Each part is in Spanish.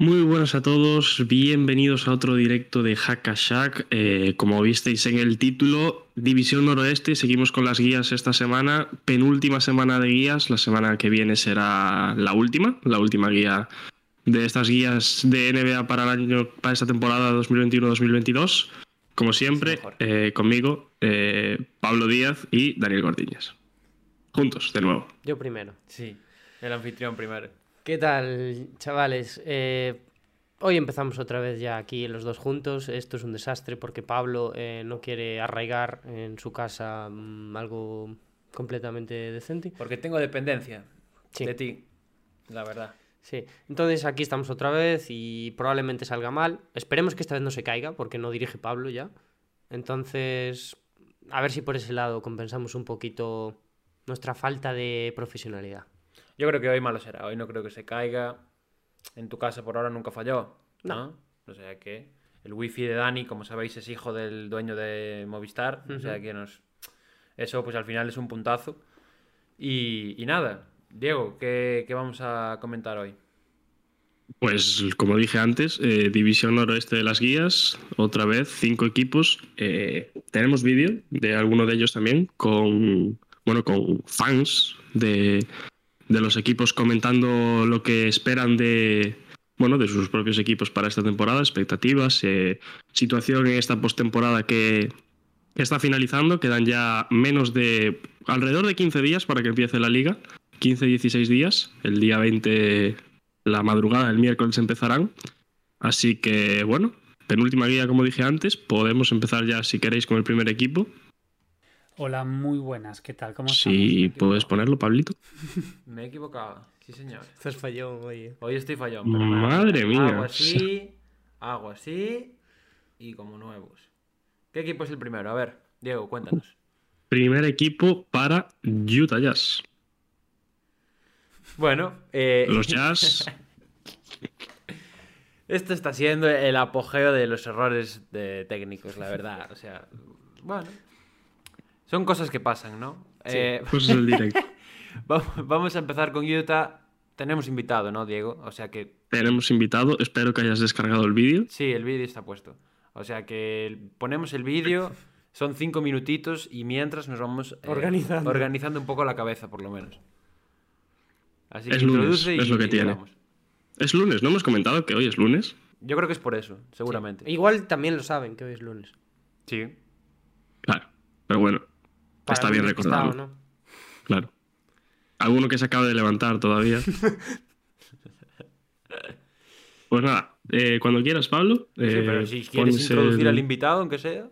Muy buenas a todos, bienvenidos a otro directo de Hackashack. Eh, como visteis en el título, División Noroeste, seguimos con las guías esta semana, penúltima semana de guías, la semana que viene será la última, la última guía de estas guías de NBA para, el año, para esta temporada 2021-2022. Como siempre, eh, conmigo, eh, Pablo Díaz y Daniel Gordiñas. Juntos, de nuevo. Yo primero. Sí, el anfitrión primero. ¿Qué tal, chavales? Eh, hoy empezamos otra vez ya aquí los dos juntos. Esto es un desastre porque Pablo eh, no quiere arraigar en su casa mm, algo completamente decente. Porque tengo dependencia de ti, la verdad. Sí, entonces aquí estamos otra vez y probablemente salga mal. Esperemos que esta vez no se caiga porque no dirige Pablo ya. Entonces, a ver si por ese lado compensamos un poquito nuestra falta de profesionalidad. Yo creo que hoy malo será. Hoy no creo que se caiga. En tu casa por ahora nunca falló. No. O sea que el wifi de Dani, como sabéis, es hijo del dueño de Movistar. O sea que nos... Eso pues al final es un puntazo. Y, nada, Diego, ¿qué, vamos a comentar hoy? Pues como dije antes, eh, División Noroeste de las Guías, otra vez, cinco equipos. Eh, tenemos vídeo de alguno de ellos también con, bueno, con fans de, de los equipos comentando lo que esperan de, bueno, de sus propios equipos para esta temporada, expectativas, eh, situación en esta postemporada que, que está finalizando. Quedan ya menos de alrededor de 15 días para que empiece la liga. 15-16 días. El día 20, la madrugada, el miércoles empezarán. Así que, bueno, penúltima guía, como dije antes. Podemos empezar ya, si queréis, con el primer equipo. Hola, muy buenas, ¿qué tal? ¿Cómo Sí, puedes ponerlo, Pablito. Me he equivocado, sí señor. Estás fallón hoy. Hoy estoy fallón. Madre mía. Hago así, hago así y como nuevos. ¿Qué equipo es el primero? A ver, Diego, cuéntanos. Primer equipo para Utah Jazz. Bueno, eh... los Jazz. Esto está siendo el apogeo de los errores de técnicos, la verdad. O sea, bueno, son cosas que pasan, ¿no? Sí, eh... pues el directo. Vamos a empezar con Utah. Tenemos invitado, ¿no, Diego? O sea que. Tenemos invitado. Espero que hayas descargado el vídeo. Sí, el vídeo está puesto. O sea que ponemos el vídeo. Son cinco minutitos y mientras nos vamos eh, organizando. organizando un poco la cabeza, por lo menos. Así que es lunes, es lo que tiene. Es lunes, ¿no hemos comentado que hoy es lunes? Yo creo que es por eso, seguramente. Igual también lo saben que hoy es lunes. Sí. Claro, pero bueno, Está bien recordado. ¿no? Claro. Alguno que se acaba de levantar todavía. pues nada, eh, cuando quieras, Pablo. sí, pero eh, si quieres introducir al invitado, aunque sea.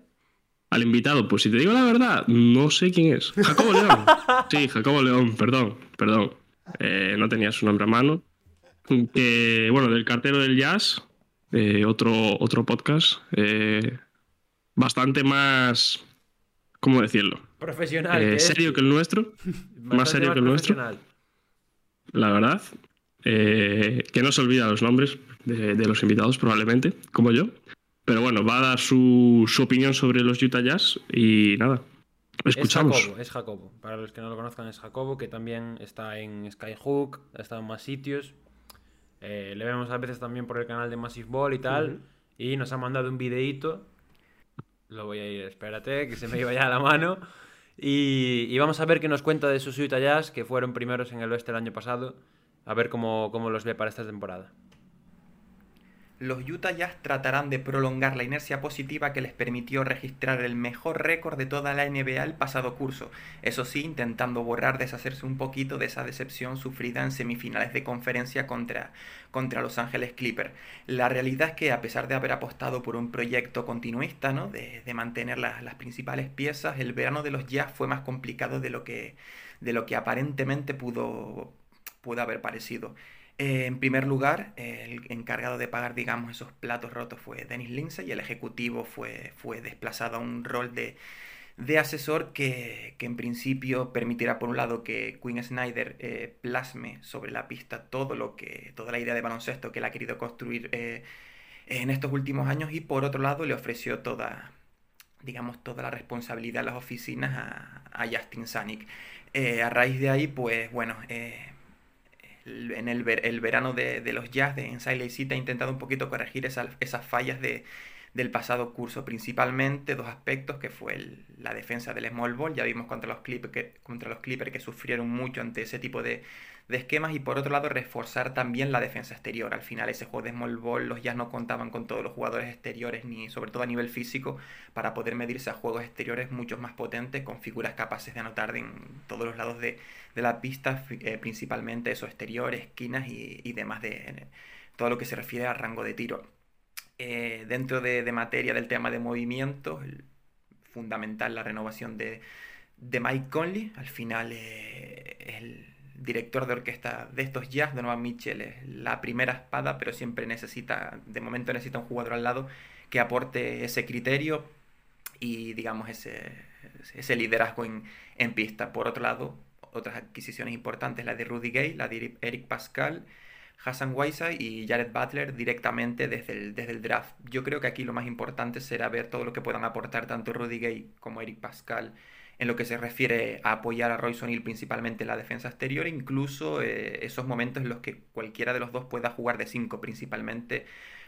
Al invitado, pues si te digo la verdad, no sé quién es. Jacobo León. Sí, Jacobo León, perdón, perdón. Eh, no tenía su nombre a mano. bueno, del cartero del jazz, otro, otro podcast, bastante más, ¿cómo decirlo? Profesional. Eh, serio que el nuestro. más serio que el nuestro. La verdad. Eh, que no se olvida los nombres de, los invitados, probablemente, como yo. Pero bueno, va a dar su, opinión sobre los Utah Jazz y nada. Escuchamos. Es Jacobo, es Jacobo. Para los que no lo conozcan, es Jacobo, que también está en Skyhook, ha estado en más sitios. Eh, le vemos a veces también por el canal de Massive Ball y tal. Y nos ha mandado un videíto. Lo voy a ir, espérate, que se me iba ya la mano. Y, vamos a ver qué nos cuenta de sus Utah Jazz, que fueron primeros en el oeste el año pasado. A ver cómo, cómo los ve para esta temporada los Utah Jazz tratarán de prolongar la inercia positiva que les permitió registrar el mejor récord de toda la NBA el pasado curso, eso sí, intentando borrar, deshacerse un poquito de esa decepción sufrida en semifinales de conferencia contra, contra Los Ángeles Clippers. La realidad es que a pesar de haber apostado por un proyecto continuista, ¿no? de, mantener las, las principales piezas, el verano de los Jazz fue más complicado de lo que, de lo que aparentemente pudo, pudo haber parecido. Eh, en primer lugar, el encargado de pagar, digamos, esos platos rotos fue Dennis Lindsay y el ejecutivo fue, fue desplazado a un rol de, de asesor que, que, en principio permitirá, por un lado, que Quinn Snyder eh, plasme sobre la pista todo lo que, toda la idea de baloncesto que él ha querido construir eh, en estos últimos años y por otro lado le ofreció toda, digamos, toda la responsabilidad de las oficinas a, a Justin Sanic. a raíz de ahí, pues bueno, en el, el verano de, de, los Jazz de, en Silent City ha intentado un poquito corregir esas, esas fallas de, del pasado curso, principalmente dos aspectos, que fue el, la defensa del small ball, ya vimos contra los, Clippers que, contra los Clippers que sufrieron mucho ante ese tipo de, de, esquemas, y por otro lado reforzar también la defensa exterior. Al final ese juego de small ball los Jazz no contaban con todos los jugadores exteriores, ni sobre todo a nivel físico, para poder medirse a juegos exteriores mucho más potentes, con figuras capaces de anotar en todos los lados de, de la pista, eh, principalmente esos exteriores, esquinas y, y demás de todo lo que se refiere al rango de tiro. Eh, dentro de, materia del tema de movimiento, fundamental la renovación de, de, Mike Conley. Al final, eh, el director de orquesta de estos jazz, Donovan Mitchell, es la primera espada, pero siempre necesita, de momento necesita un jugador al lado que aporte ese criterio y, digamos, ese, ese liderazgo en, en pista. Por otro lado, otras adquisiciones importantes, la de Rudy Gay, la de Eric Pascal, Hassan Whiteside y Jared Butler directamente desde el, desde el draft. Yo creo que aquí lo más importante será ver todo lo que puedan aportar tanto Rudy Gay como Eric Pascal en lo que se refiere a apoyar a Royce O'Neill principalmente en la defensa exterior, incluso eh, esos momentos en los que cualquiera de los dos pueda jugar de 5, principalmente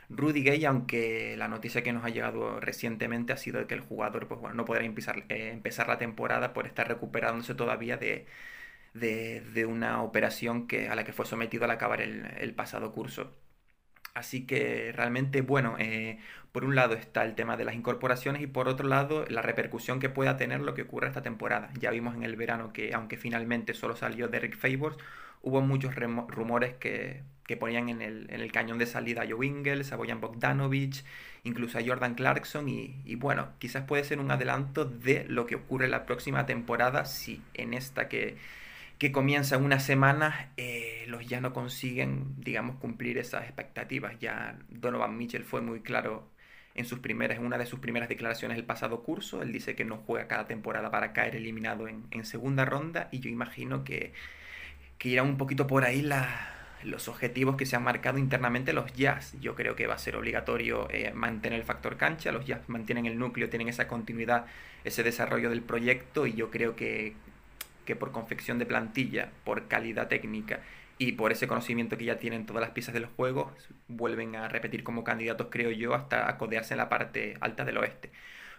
Rudy Gay, aunque la noticia que nos ha llegado recientemente ha sido que el jugador pues, bueno, no podrá empezar, eh, la temporada por estar recuperándose todavía de, una operación a la que fue sometido al acabar el pasado curso. Así que realmente, bueno, eh, por un lado está el tema de las incorporaciones y por otro lado la repercusión que pueda tener lo que ocurre esta temporada. Ya vimos en el verano que aunque finalmente solo salió Derek Favors, hubo muchos rumores que, que ponían en el, en el, cañón de salida a Joe Ingles, a Bojan Bogdanovic, incluso a Jordan Clarkson y, y, bueno, quizás puede ser un adelanto de lo que ocurre la próxima temporada si en esta que que comienza una semana, eh, los ya no consiguen, digamos, cumplir esas expectativas. Ya Donovan Mitchell fue muy claro en sus primeras, en una de sus primeras declaraciones el pasado curso. Él dice que no juega cada temporada para caer eliminado en, segunda ronda y yo imagino que, que un poquito por ahí los objetivos que se han marcado internamente los Jazz. Yo creo que va a ser obligatorio eh, mantener el factor cancha. Los Jazz mantienen el núcleo, tienen esa continuidad, ese desarrollo del proyecto y yo creo que que por confección de plantilla, por calidad técnica y por ese conocimiento que ya tienen todas las piezas del juego, vuelven a repetir como candidatos, creo yo, hasta acodearse en la parte alta del oeste.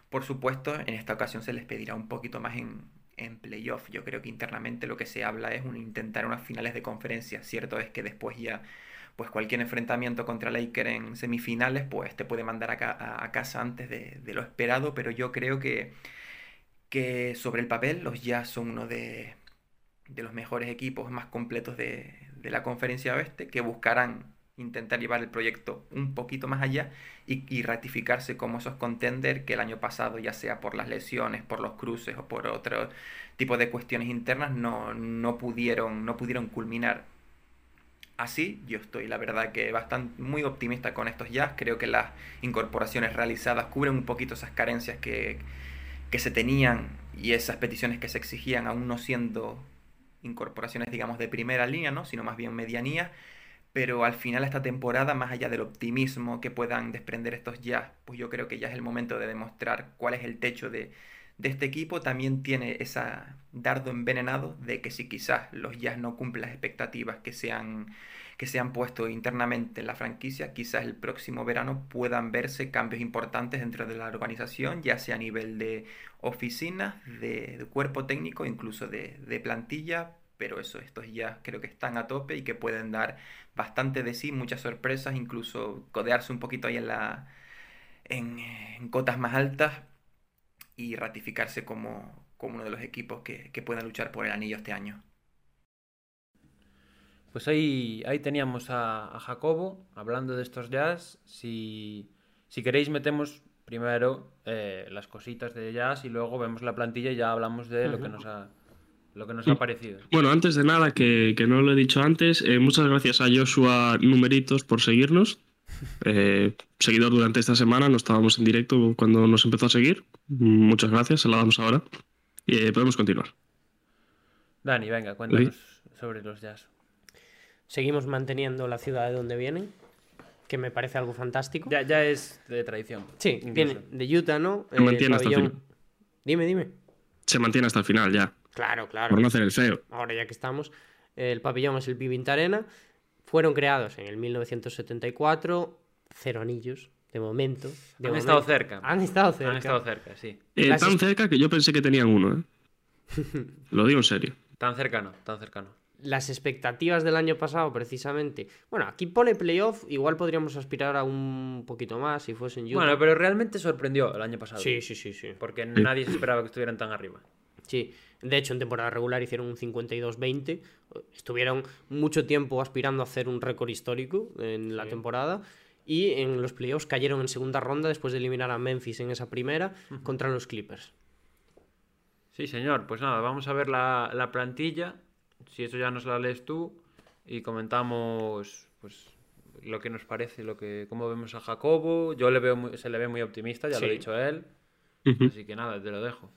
Por supuesto, en esta ocasión se les pedirá un poquito más en, en playoff. Yo creo que internamente lo que se habla es un intentar unas finales de conferencia. Cierto es que después ya pues cualquier enfrentamiento contra Laker en semifinales pues te puede mandar a, casa antes de, de, lo esperado, pero yo creo que que sobre el papel los Jazz son uno de, de los mejores equipos más completos de, de, la conferencia oeste, que buscarán intentar llevar el proyecto un poquito más allá y, ratificarse como esos contenders que el año pasado, ya sea por las lesiones, por los cruces o por otro tipo de cuestiones internas, no, no, pudieron, no pudieron culminar. Así, yo estoy la verdad que bastante muy optimista con estos jazz. Creo que las incorporaciones realizadas cubren un poquito esas carencias que, que se tenían y esas peticiones que se exigían aún no siendo incorporaciones, digamos, de primera línea, ¿no? sino más bien medianía, pero al final esta temporada, más allá del optimismo que puedan desprender estos jazz, pues yo creo que ya es el momento de demostrar cuál es el techo de, de este equipo, también tiene esa dardo envenenado de que si quizás los jazz no cumplen las expectativas que sean que se han puesto internamente en la franquicia, quizás el próximo verano puedan verse cambios importantes dentro de la organización, ya sea a nivel de oficinas, de, cuerpo técnico, incluso de, de, plantilla, pero eso, estos ya creo que están a tope y que pueden dar bastante de sí, muchas sorpresas, incluso codearse un poquito ahí en, la, en, en cotas más altas y ratificarse como, como uno de los equipos que, que puedan luchar por el anillo este año. Pues ahí, ahí teníamos a, a, Jacobo hablando de estos jazz. Si, si queréis metemos primero eh, las cositas de jazz y luego vemos la plantilla y ya hablamos de lo que nos ha lo que nos ha parecido. Bueno, antes de nada, que, que no lo he dicho antes, eh, muchas gracias a Joshua Numeritos por seguirnos. Eh, seguidor durante esta semana, no estábamos en directo cuando nos empezó a seguir. Muchas gracias, se la damos ahora. Y podemos continuar. Dani, venga, cuéntanos sobre los Jazz. Seguimos manteniendo la ciudad de donde vienen, que me parece algo fantástico. Ya, ya es de tradición. Sí, incluso. viene de Utah, ¿no? Se mantiene hasta el final. Dime, dime. Se mantiene hasta el final ya, Claro, claro. por no hacer el feo. Ahora ya que estamos, el pabellón es el Vivint Arena. Fueron creados en el 1974, cero anillos, de momento. de Han momento. estado cerca. Han estado cerca. Han estado cerca, sí. Eh, tan cerca que yo pensé que tenían uno, ¿eh? Lo digo en serio. Tan cercano, tan cercano. Las expectativas del año pasado, precisamente. Bueno, aquí pone playoff, igual podríamos aspirar a un poquito más si fuesen Utah. Bueno, pero realmente sorprendió el año pasado. Sí, sí, sí, sí. Porque nadie se esperaba que estuvieran tan arriba. Sí, de hecho en temporada regular hicieron un 52-20, estuvieron mucho tiempo aspirando a hacer un récord histórico en la temporada y en los playoffs cayeron en segunda ronda después de eliminar a Memphis en esa primera contra los Clippers. Sí, señor. Pues nada, vamos a ver la, la plantilla. Si eso ya nos la lees tú. Y comentamos pues lo que nos parece, lo que cómo vemos a Jacobo. Yo le veo muy- se le ve muy optimista, ya lo ha dicho él. Así que nada, te lo dejo.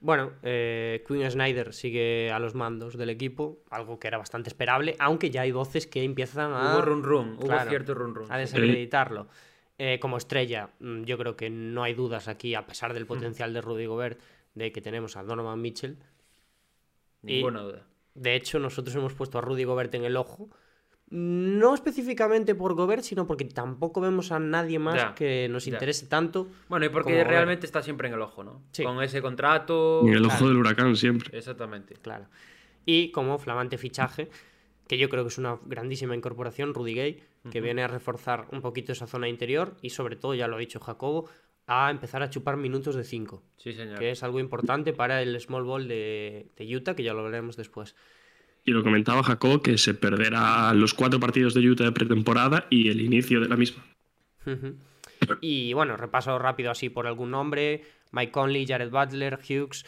Bueno, eh, Quinn Snyder sigue a los mandos del equipo, algo que era bastante esperable, aunque ya hay voces que empiezan a... Hubo run run, hubo Claro, cierto run run. a desacreditarlo. Eh, como estrella, mm, yo creo que no hay dudas aquí, a pesar del potencial de Rudy Gobert, de que tenemos a Donovan Mitchell. y- Ninguna duda. De hecho, nosotros hemos puesto a Rudy Gobert en el ojo. No específicamente por Gobert, sino porque tampoco vemos a nadie más Ya, que nos ya. interese tanto. Bueno, y porque Gobert. realmente está siempre en el ojo, ¿no? Sí. Con ese contrato. En el ojo Claro. del huracán siempre. Exactamente. Claro. Y como flamante fichaje, que yo creo que es una grandísima incorporación, Rudy Gay, que viene a reforzar un poquito esa zona interior y sobre todo, ya lo ha dicho Jacobo, a empezar a chupar minutos de 5, Sí, señor. que es algo importante para el small ball de, de Utah, que ya lo veremos después. Y lo comentaba Jacob que se perderá los cuatro partidos de Utah de pretemporada y el inicio de la misma. Y bueno, repaso rápido así por algún nombre. Mike Conley, Jared Butler, Hughes,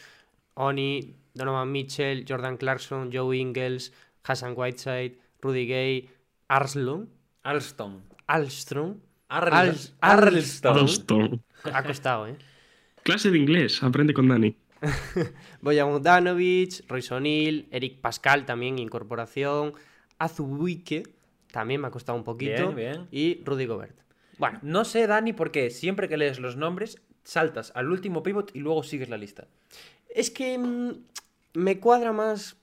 Oni, Donovan Mitchell, Jordan Clarkson, Joe Ingles, Hassan Whiteside, Rudy Gay, Arslon, Alston. Alstrom. Arls- Arls- Arlston. Ha costado, ¿eh? Clase de inglés, aprende con Dani. Bojan Bogdanovic, Royce O'Neill, Eric Pascal también, incorporación. Azubuike, también me ha costado un poquito. Bien, bien. Y Rudy Gobert. Bueno, No sé, Dani, por qué siempre que lees los nombres saltas al último pivot y luego sigues la lista. es que mm, me cuadra más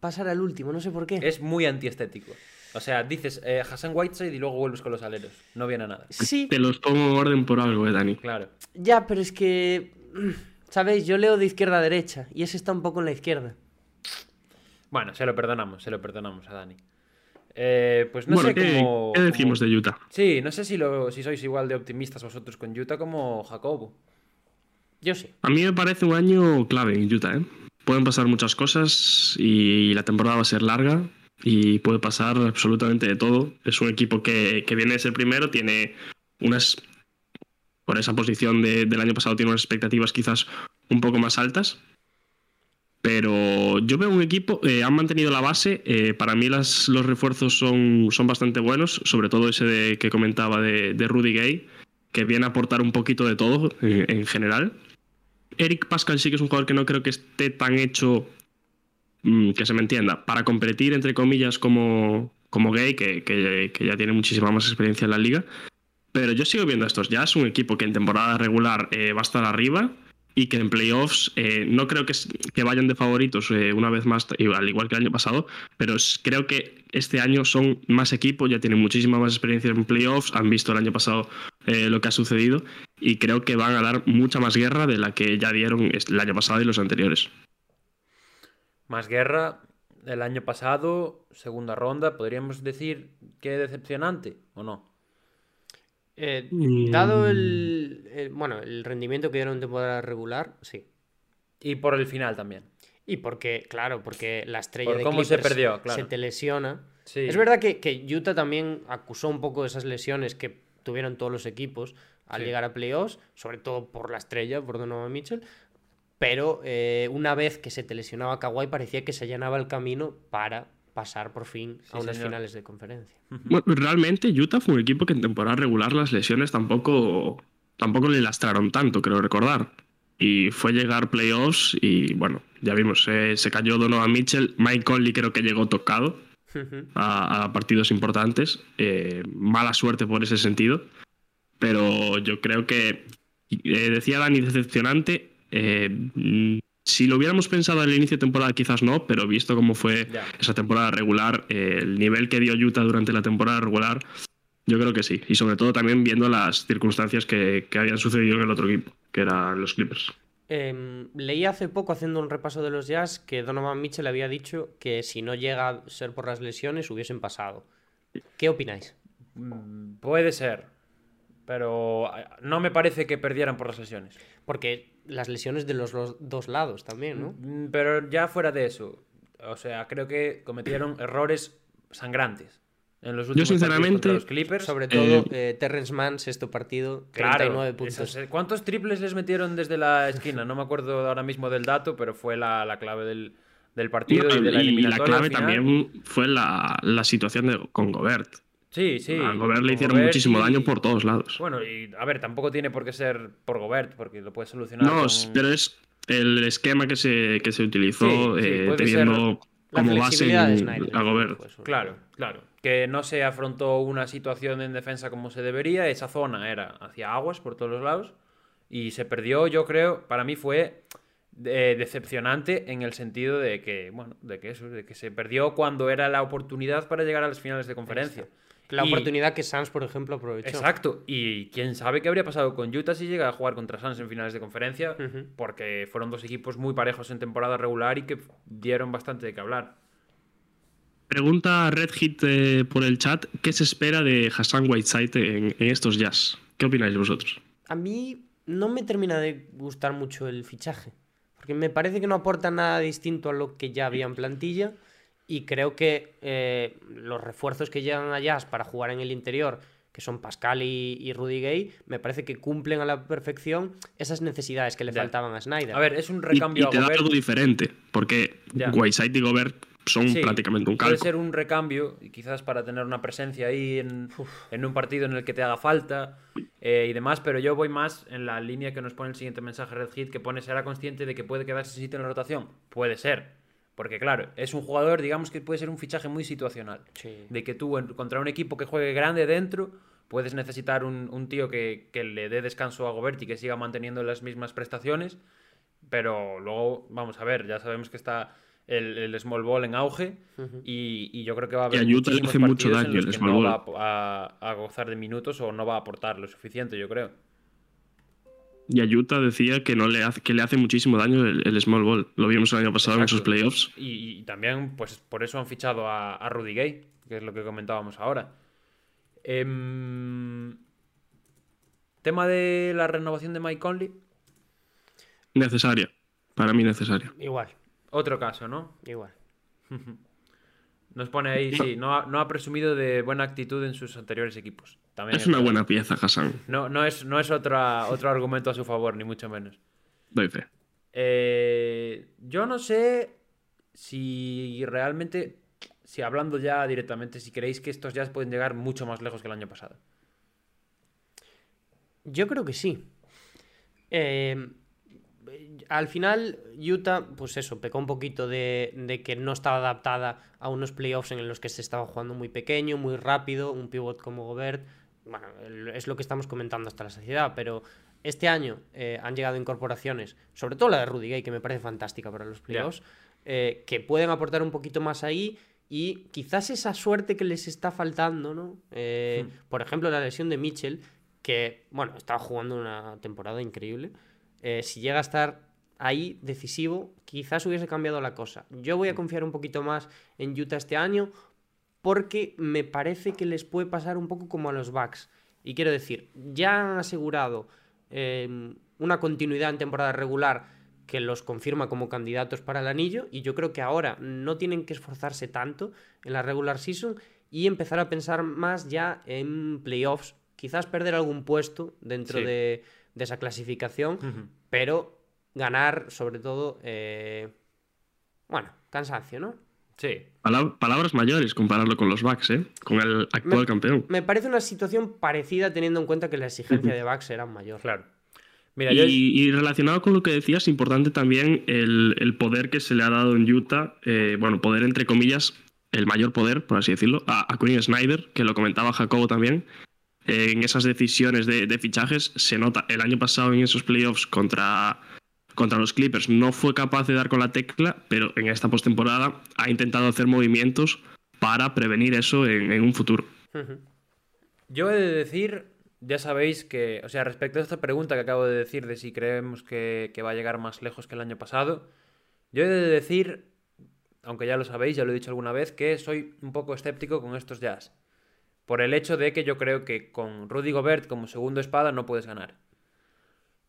pasar al último, no sé por qué. Es muy antiestético. O sea, dices eh, Hassan Whiteside y luego vuelves con los aleros. No viene a nada. Sí, Te los pongo en orden por algo, eh, Dani. Claro. ya, pero es que. ¿Sabéis? Yo leo de izquierda a derecha y ese está un poco en la izquierda. Bueno, se lo perdonamos, se lo perdonamos a Dani. Eh, pues no bueno, sé ¿qué, cómo. qué decimos cómo- de Utah? Sí, no sé si, lo, si sois igual de optimistas vosotros con Utah como Jacobo. Yo sí. A mí me parece un año clave en Utah, ¿eh? Pueden pasar muchas cosas y la temporada va a ser larga y puede pasar absolutamente de todo. Es un equipo que, que viene de ser primero, tiene unas... Por esa posición de- del año pasado tiene unas expectativas quizás un poco más altas. Pero yo veo un equipo, eh, han mantenido la base. eh, para mí las, los refuerzos son, son bastante buenos, sobre todo ese de, que comentaba de, de Rudy Gay, que viene a aportar un poquito de todo eh, en general. Eric Pascal sí que es un jugador que no creo que esté tan hecho, mm, que se me entienda, para competir, entre comillas, como, como Gay, que, que- ya tiene muchísima más experiencia en la liga. Pero yo sigo viendo a estos Jazz, un equipo que en temporada regular eh, va a estar arriba y que en playoffs eh, no creo que, que vayan de favoritos eh, una vez más, al igual que el año pasado, pero creo que este año son más equipo, ya tienen muchísima más experiencia en playoffs, han visto el año pasado lo que ha sucedido y creo que van a dar mucha más guerra de la que ya dieron el año pasado y los anteriores. Más guerra. El año pasado, segunda ronda, podríamos decir que decepcionante o no. Eh, Mm. dado el, el- Bueno, el rendimiento que dieron en temporada regular, sí. Y por el final también. Y porque, claro, porque la estrella Por de cómo se perdió, claro. se te lesiona. Sí. Es verdad que, que Utah también acusó un poco esas lesiones que tuvieron todos los equipos al Sí. llegar a playoffs, sobre todo por la estrella, por Donovan Mitchell. Pero eh, una vez que se te lesionaba Kawhi parecía que se allanaba el camino para pasar por fin a unas finales de conferencia. Bueno, realmente Utah fue un equipo que en temporada regular las lesiones tampoco, tampoco le lastraron tanto, creo recordar. Y fue llegar playoffs y bueno, ya vimos, se cayó Donovan Mitchell, Mike Conley creo que llegó tocado a, partidos importantes. Eh, mala suerte por ese sentido. Pero yo creo que, eh, decía Dani, decepcionante. Eh, si lo hubiéramos pensado al inicio de temporada, quizás no, pero visto cómo fue esa temporada regular, el nivel que dio Utah durante la temporada regular, yo creo que sí. Y sobre todo también viendo las circunstancias que, que habían sucedido en el otro equipo, que eran los Clippers. Em, leí hace poco, haciendo un repaso de los Jazz, que Donovan Mitchell había dicho que si no llega a ser por las lesiones, hubiesen pasado. ¿Qué opináis? Mm, puede ser, pero eh, no me parece que perdieran por las lesiones. Porque las lesiones de los, dos lados también, ¿no? Mm, pero ya fuera de eso, o sea, creo que cometieron errores sangrantes. Yo sinceramente, los Clippers, sobre todo eh, Terrence Mann, sexto partido, 39 puntos. Eh, ¿Cuántos triples les metieron desde la esquina? No me acuerdo ahora mismo del dato, pero fue la, clave del, partido y de la Y la clave también fue la, situación de, con Gobert. Sí, sí. A Gobert le hicieron muchísimo daño por todos lados. Bueno, y a ver, tampoco tiene por qué ser por Gobert, porque lo puedes solucionar. No, pero es el esquema que se, que se utilizó eh, teniendo como base a Gobert. Pues, claro, claro que no se afrontó una situación en defensa como se debería. Esa zona era hacia aguas por todos los lados y se perdió, yo creo, para mí fue eh, decepcionante en el sentido de que, bueno, de que eso, de que se perdió cuando era la oportunidad para llegar a las finales de conferencia. La oportunidad que Suns, por ejemplo, aprovechó. Exacto. Y quién sabe qué habría pasado con Utah si llega a jugar contra Suns en finales de conferencia, porque fueron dos equipos muy parejos en temporada regular y que dieron bastante de qué hablar. Pregunta Red Hit eh, por el chat, ¿qué se espera de Hassan Whiteside en, estos jazz? ¿Qué opináis vosotros? A mí no me termina de gustar mucho el fichaje, porque me parece que no aporta nada distinto a lo que ya había en plantilla y creo que eh, los refuerzos que llegan a Jazz para jugar en el interior, que son Pascal y, Rudy Gay, me parece que cumplen a la perfección esas necesidades que le faltaban a Snyder. A ver, es un recambio y, y te da algo diferente, porque Whiteside y Gobert son prácticamente un calco. Puede ser un recambio, y quizás para tener una presencia ahí en, un partido en el que te haga falta eh, y demás, pero yo voy más en la línea que nos pone el siguiente mensaje Red Hit, que pone, ¿será consciente de que puede quedarse sin sitio en la rotación? Puede ser. Porque claro, es un jugador, digamos que puede ser un fichaje muy situacional. De que tú contra un equipo que juegue grande dentro, puedes necesitar un, tío que, que, le dé descanso a Gobert y que siga manteniendo las mismas prestaciones. Pero luego, vamos a ver, ya sabemos que está el, small ball en auge y, yo creo que va a haber muchísimos hace mucho daño en los que no va a, gozar de minutos o no va a aportar lo suficiente, yo creo. Y Ayuta decía que no le hace, que le hace muchísimo daño el, small ball. Lo vimos el año pasado en sus playoffs. Y, también, pues por eso han fichado a, Rudy Gay, que es lo que comentábamos ahora. Em, tema de la renovación de Mike Conley. Necesaria. Para mí necesaria. Igual. Otro caso, ¿no? Igual. Nos pone ahí, sí, no ha, presumido de buena actitud en sus anteriores equipos. También es, una buena pieza, Hassan. No, no es, no es otra, otro argumento a su favor, ni mucho menos. Doy fe. Eh, yo no sé si realmente, si hablando ya directamente, si creéis que estos ya pueden llegar mucho más lejos que el año pasado. Yo creo que sí. Eh, al final, Utah, pues eso, pecó un poquito de, que no estaba adaptada a unos playoffs en los que se estaba jugando muy pequeño, muy rápido, un pivot como Gobert. Bueno, es lo que estamos comentando hasta la sociedad, pero este año eh, han llegado incorporaciones, sobre todo la de Rudy Gay, que me parece fantástica para los playoffs, eh, que pueden aportar un poquito más ahí y quizás esa suerte que les está faltando, ¿no? Eh, hmm. Por ejemplo, la lesión de Mitchell, que, bueno, estaba jugando una temporada increíble. Si llega a estar ahí decisivo, quizás hubiese cambiado la cosa. Yo voy a confiar un poquito más en Utah este año porque me parece que les puede pasar un poco como a los Bucks. Y quiero decir, ya han asegurado em, una continuidad en temporada regular que los confirma como candidatos para el anillo y yo creo que ahora no tienen que esforzarse tanto en la regular season y empezar a pensar más ya en playoffs, quizás perder algún puesto dentro de, esa clasificación, pero ganar, sobre todo, eh, bueno, cansancio, ¿no? Sí. palabras mayores compararlo con los Bucks, ¿eh? Con el actual campeón. Me parece una situación parecida teniendo en cuenta que la exigencia de Bucks era mayor. Claro. Mira, y, relacionado con lo que decías, importante también el, poder que se le ha dado en Utah, eh, bueno, poder entre comillas, el mayor poder, por así decirlo, a, a Quinn Snyder, que lo comentaba Jacobo también, en esas decisiones de, fichajes se nota. El año pasado en esos playoffs contra, contra los Clippers no fue capaz de dar con la tecla, pero en esta postemporada ha intentado hacer movimientos para prevenir eso en, un futuro. Yo he de decir, ya sabéis que, o sea, respecto a esta pregunta que acabo de decir de si creemos que, que va a llegar más lejos que el año pasado, yo he de decir, aunque ya lo sabéis, ya lo he dicho alguna vez, que soy un poco escéptico con estos jazz por el hecho de que yo creo que con Rudy Gobert como segundo espada no puedes ganar.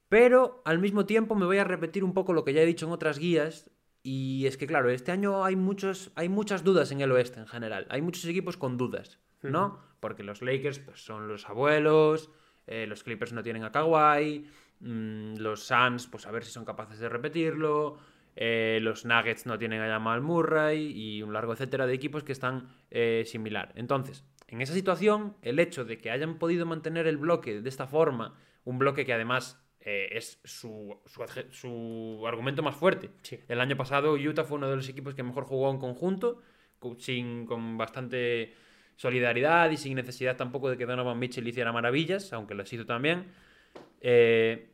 Pero al mismo tiempo me voy a repetir un poco lo que ya he dicho en otras guías. Y es que, claro, este año hay, muchos, hay muchas dudas en el oeste en general. Hay muchos equipos con dudas, ¿no? Porque los Lakers pues, son los abuelos, eh, los Clippers no tienen a Kawhi, mm, los Suns, pues a ver si son capaces de repetirlo. Eh, los Nuggets no tienen a Jamal Murray y un largo etcétera de equipos que están eh, similar. Entonces, en esa situación, el hecho de que hayan podido mantener el bloque de esta forma, un bloque que además eh, es su, su, argumento más fuerte. El año pasado Utah fue uno de los equipos que mejor jugó en conjunto, con, sin, con bastante solidaridad y sin necesidad tampoco de que Donovan Mitchell hiciera maravillas, aunque lo hizo también. Eh,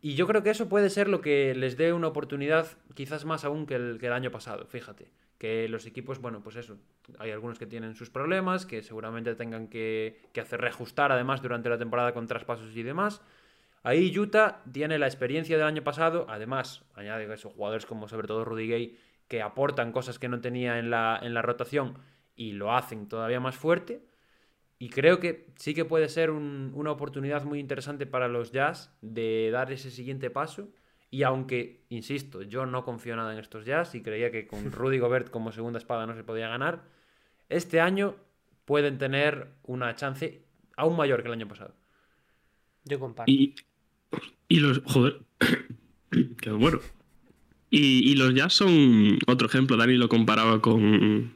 y yo creo que eso puede ser lo que les dé una oportunidad quizás más aún que el, que el año pasado, fíjate que los equipos, bueno, pues eso, hay algunos que tienen sus problemas, que seguramente tengan que, hacer reajustar además durante la temporada con traspasos y demás. Ahí Utah tiene la experiencia del año pasado, además, añade eso, jugadores como sobre todo Rudy Gay, que aportan cosas que no tenía en la, en la rotación y lo hacen todavía más fuerte. Y creo que sí que puede ser una oportunidad muy interesante para los Jazz de dar ese siguiente paso y aunque, insisto, yo no confío nada en estos Jazz y creía que con Rudy Gobert como segunda espada no se podía ganar, este año pueden tener una chance aún mayor que el año pasado. Yo comparto. Y, los. Joder. Qué bueno. Y, los Jazz son otro ejemplo. Dani lo comparaba con,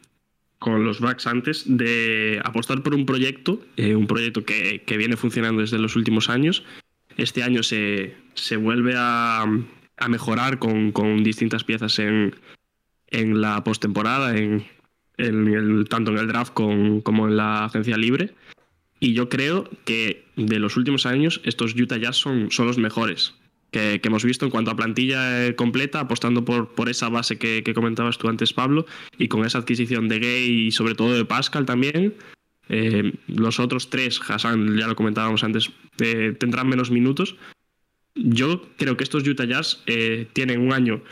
con los Bucks antes, de apostar por un proyecto, eh, un proyecto que, que, viene funcionando desde los últimos años este año se, vuelve a, mejorar con, distintas piezas en, la postemporada, en, el, tanto en el draft como en la agencia libre. Y yo creo que de los últimos años estos Utah Jazz son, son los mejores que, hemos visto en cuanto a plantilla eh, completa, apostando por, por esa base que, que, comentabas tú antes, Pablo, y con esa adquisición de Gay y sobre todo de Pascal también, eh, los otros tres, Hassan, ya lo comentábamos antes, eh, tendrán menos minutos. Yo creo que estos Utah Jazz eh, tienen un año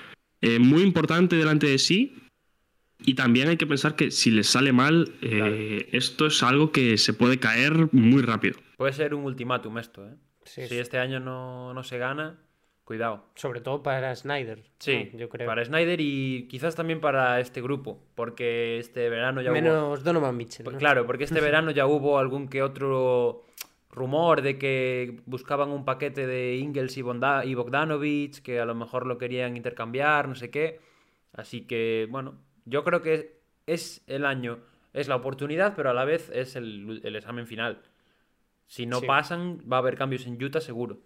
muy importante delante de sí. Y también hay que pensar que si les sale mal, esto es algo que se puede caer muy rápido. Puede ser un ultimátum esto, si este año no, no se gana, Cuidado. Sobre todo para Snyder. Sí, yo creo. Para Snyder y quizás también para este grupo, porque este verano ya Menos Donovan Mitchell. Claro, porque este verano ya hubo algún que otro rumor de que buscaban un paquete de Ingles y, y Bogdanovich, que a lo mejor lo querían intercambiar, no sé qué. Así que, bueno, yo creo que es el año, es la oportunidad, pero a la vez es el, examen final. Si no pasan, va a haber cambios en Utah seguro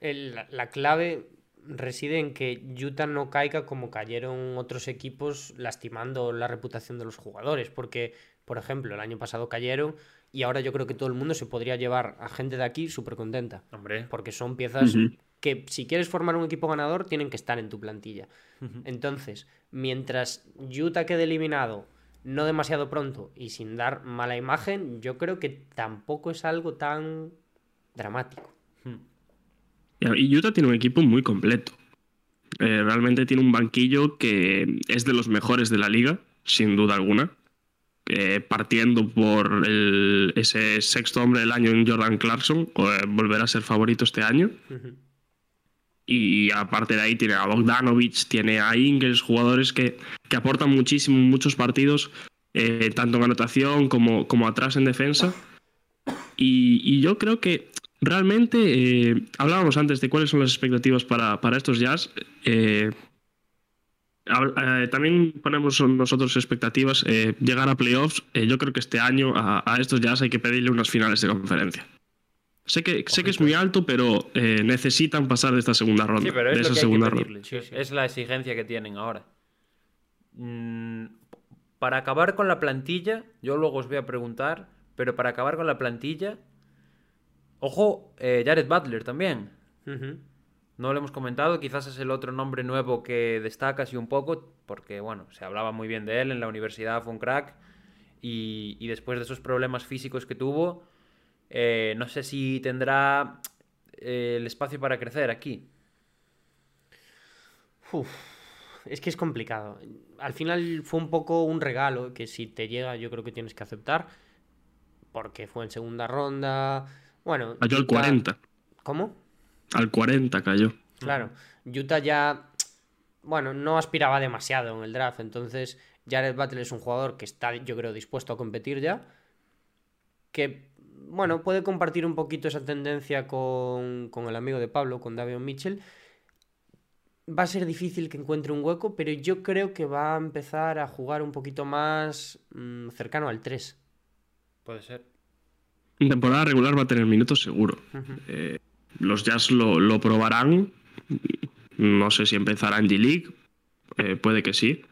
la clave reside en que Utah no caiga como cayeron otros equipos lastimando la reputación de los jugadores, porque, por ejemplo, el año pasado cayeron y ahora yo creo que todo el mundo se podría llevar a gente de aquí súper contenta. Hombre. Porque son piezas que si quieres formar un equipo ganador tienen que estar en tu plantilla. Entonces, mientras Utah quede eliminado no demasiado pronto y sin dar mala imagen, yo creo que tampoco es algo tan dramático. Y Utah tiene un equipo muy completo. Eh, realmente tiene un banquillo que es de los mejores de la liga, sin duda alguna. Eh, partiendo por ese sexto hombre del año en Jordan Clarkson, eh, volverá a ser favorito este año. Y aparte de ahí tiene a Bogdanovich, tiene a Ingles, jugadores que, que aportan muchísimo en muchos partidos, tanto en anotación como, como atrás en defensa. Y, y, yo creo que realmente, eh, hablábamos antes de cuáles son las expectativas para, para estos jazz. Eh, eh, también ponemos nosotros expectativas. llegar a playoffs, yo creo que este año a, a, estos jazz hay que pedirle unas finales de conferencia. Sé que, sé que es muy alto, pero necesitan pasar de esta segunda ronda. Sí, pero es, de esa segunda ronda. es la exigencia que tienen ahora. Mm, para acabar con la plantilla, yo luego os voy a preguntar, pero para acabar con la plantilla, Ojo, eh, Jared Butler también. No lo hemos comentado, quizás es el otro nombre nuevo que destaca así un poco, porque bueno, se hablaba muy bien de él en la universidad, fue un crack, y, después de esos problemas físicos que tuvo, eh, no sé si tendrá eh, el espacio para crecer aquí. es que es complicado. Al final fue un poco un regalo que si te llega yo creo que tienes que aceptar, porque fue en segunda ronda bueno. Cayó al 40. ¿Cómo? Al 40 cayó. Claro. Utah ya. Bueno, no aspiraba demasiado en el draft. Entonces, Jared Butler es un jugador que está, yo creo, dispuesto a competir ya. Que, bueno, puede compartir un poquito esa tendencia con, el amigo de Pablo, con Davion Mitchell. Va a ser difícil que encuentre un hueco, pero yo creo que va a empezar a jugar un poquito más mm, cercano al 3. Puede ser. En temporada regular va a tener minutos seguro. Eh, los Jazz lo, probarán. No sé si empezará en D-League. Eh, puede que sí.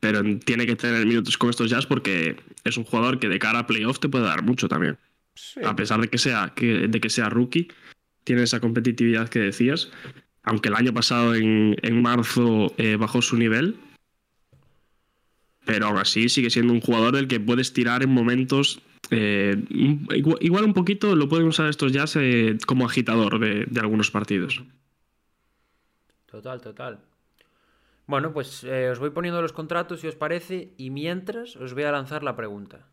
Pero tiene que tener minutos con estos Jazz porque es un jugador que de cara a playoff te puede dar mucho también. A pesar de que, sea, de que sea rookie, tiene esa competitividad que decías. Aunque el año pasado en, marzo eh, bajó su nivel, pero aún así sigue siendo un jugador del que puedes tirar en momentos eh, igual, un poquito lo pueden usar estos jazz eh, como agitador de, algunos partidos. Total, total. Bueno, pues eh, os voy poniendo los contratos si os parece y mientras os voy a lanzar la pregunta.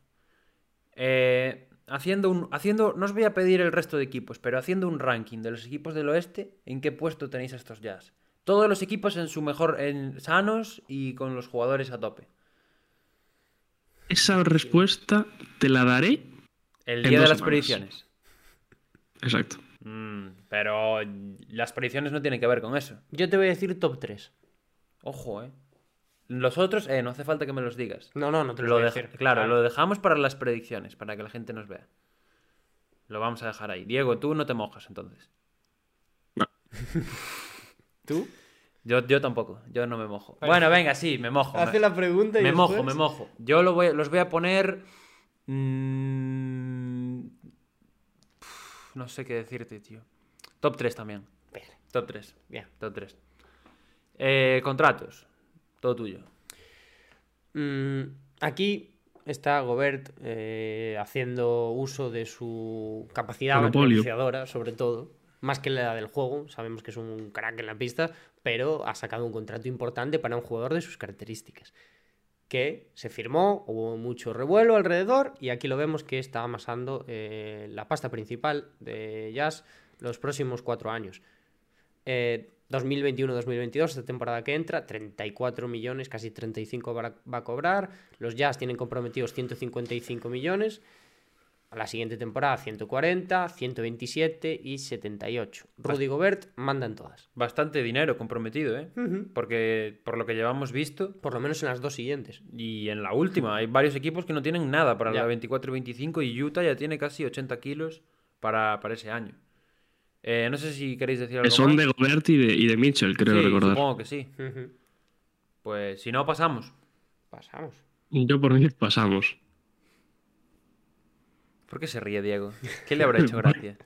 haciendo un, haciendo, no os voy a pedir el resto de equipos, pero haciendo un ranking de los equipos del oeste, ¿en qué puesto tenéis estos jazz? Todos los equipos en su mejor, sanos y con los jugadores a tope. Esa respuesta te la daré. El día de las predicciones. Exacto. Mm, pero las predicciones no tienen que ver con eso. Yo te voy a decir top 3. Ojo, eh. Los otros, eh, no hace falta que me los digas. No, no, no te lo voy a decir. Claro, lo dejamos para las predicciones, para que la gente nos vea. Lo vamos a dejar ahí. Diego, tú no te mojas entonces. No. ¿Tú? Yo, yo tampoco, yo no me mojo. Bueno, venga, sí, me mojo. Hace la pregunta y Me mojo, me mojo. Yo lo voy, los voy a poner... Mm, no sé qué decirte, tío. Top 3 también. Top 3. Bien. Top 3. Eh, contratos. Todo tuyo. Mm, aquí está Gobert eh, haciendo uso de su capacidad negociadora, sobre todo más que la del juego, sabemos que es un crack en la pista, pero ha sacado un contrato importante para un jugador de sus características. Que se firmó, hubo mucho revuelo alrededor y aquí lo vemos que está amasando eh, la pasta principal de Jazz los próximos cuatro años. 2021-2022, eh, esta temporada que entra, 34 millones, casi 35 va a cobrar. Los Jazz tienen comprometidos 155 millones a la siguiente temporada 140, 127 y 78. Rudy Gobert manda en todas. Bastante dinero comprometido, ¿eh? Porque por lo que llevamos visto... Por lo menos en las dos siguientes. Y en la última. Hay varios equipos que no tienen nada para la 24 25 y Utah ya tiene casi 80 kilos para, para ese año. Eh, no sé si queréis decir algo Son de Gobert y de, y de Mitchell, creo sí, recordar. supongo que sí. Pues si no, pasamos. Pasamos. Yo por mí pasamos. ¿Por qué se ríe Diego? ¿Qué le habrá hecho gracia?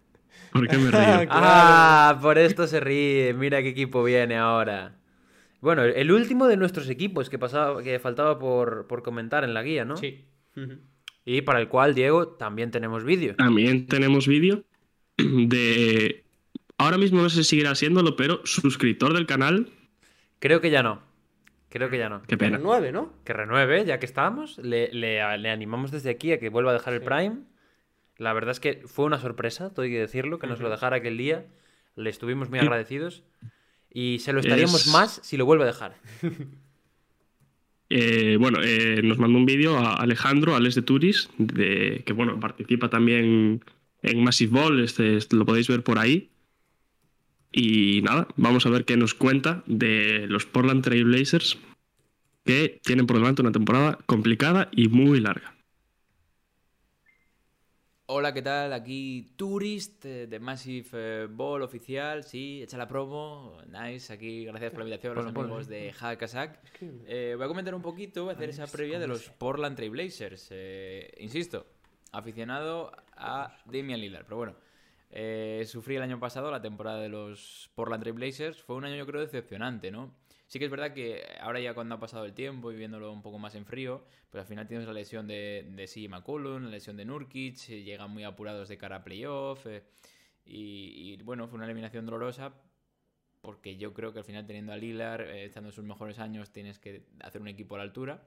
¿Por qué me río? ah, por esto se ríe. Mira qué equipo viene ahora. Bueno, el último de nuestros equipos que, pasaba, que faltaba por, comentar en la guía, ¿no? Sí. Y para el cual, Diego, también tenemos vídeo. También tenemos vídeo de... Ahora mismo no sé si seguirá siéndolo, pero suscriptor del canal. Creo que ya no. Creo que ya no. Qué pena. Que renueve, ¿no? Que renueve, ya que estamos. Le, animamos desde aquí a que vuelva a dejar el Prime. La verdad es que fue una sorpresa, tengo que decirlo, que nos lo dejara aquel día. Le estuvimos muy agradecidos. Y se lo estaríamos más si lo vuelve a dejar. Eh, bueno, eh, nos mandó un vídeo a Alejandro, Alex de Turis, de, que bueno, participa también en Massive Ball, este, este, lo podéis ver por ahí. Y nada, vamos a ver qué nos cuenta de los Portland Trail Blazers, que tienen por delante una temporada complicada y muy larga. Hola, ¿qué tal? Aquí Tourist eh, de Massive eh, Ball oficial. Sí, echa la promo. Nice, aquí gracias por la invitación a los amigos de Hackasack. Eh, voy a comentar un poquito, voy a hacer esa previa de los Portland Trail Blazers. Eh, insisto, aficionado a Damian Lillard, pero bueno. Eh, sufrí el año pasado la temporada de los Portland Trail Blazers. Fue un año, yo creo, decepcionante, ¿no? Sí que es verdad que ahora ya cuando ha pasado el tiempo y viéndolo un poco más en frío, pues al final tienes la lesión de, de CJ McCollum, la lesión de Nurkic, eh, llegan muy apurados de cara a playoff. eh, y, bueno, fue una eliminación dolorosa porque yo creo que al final teniendo a Lillard, eh, estando en sus mejores años, tienes que hacer un equipo a la altura.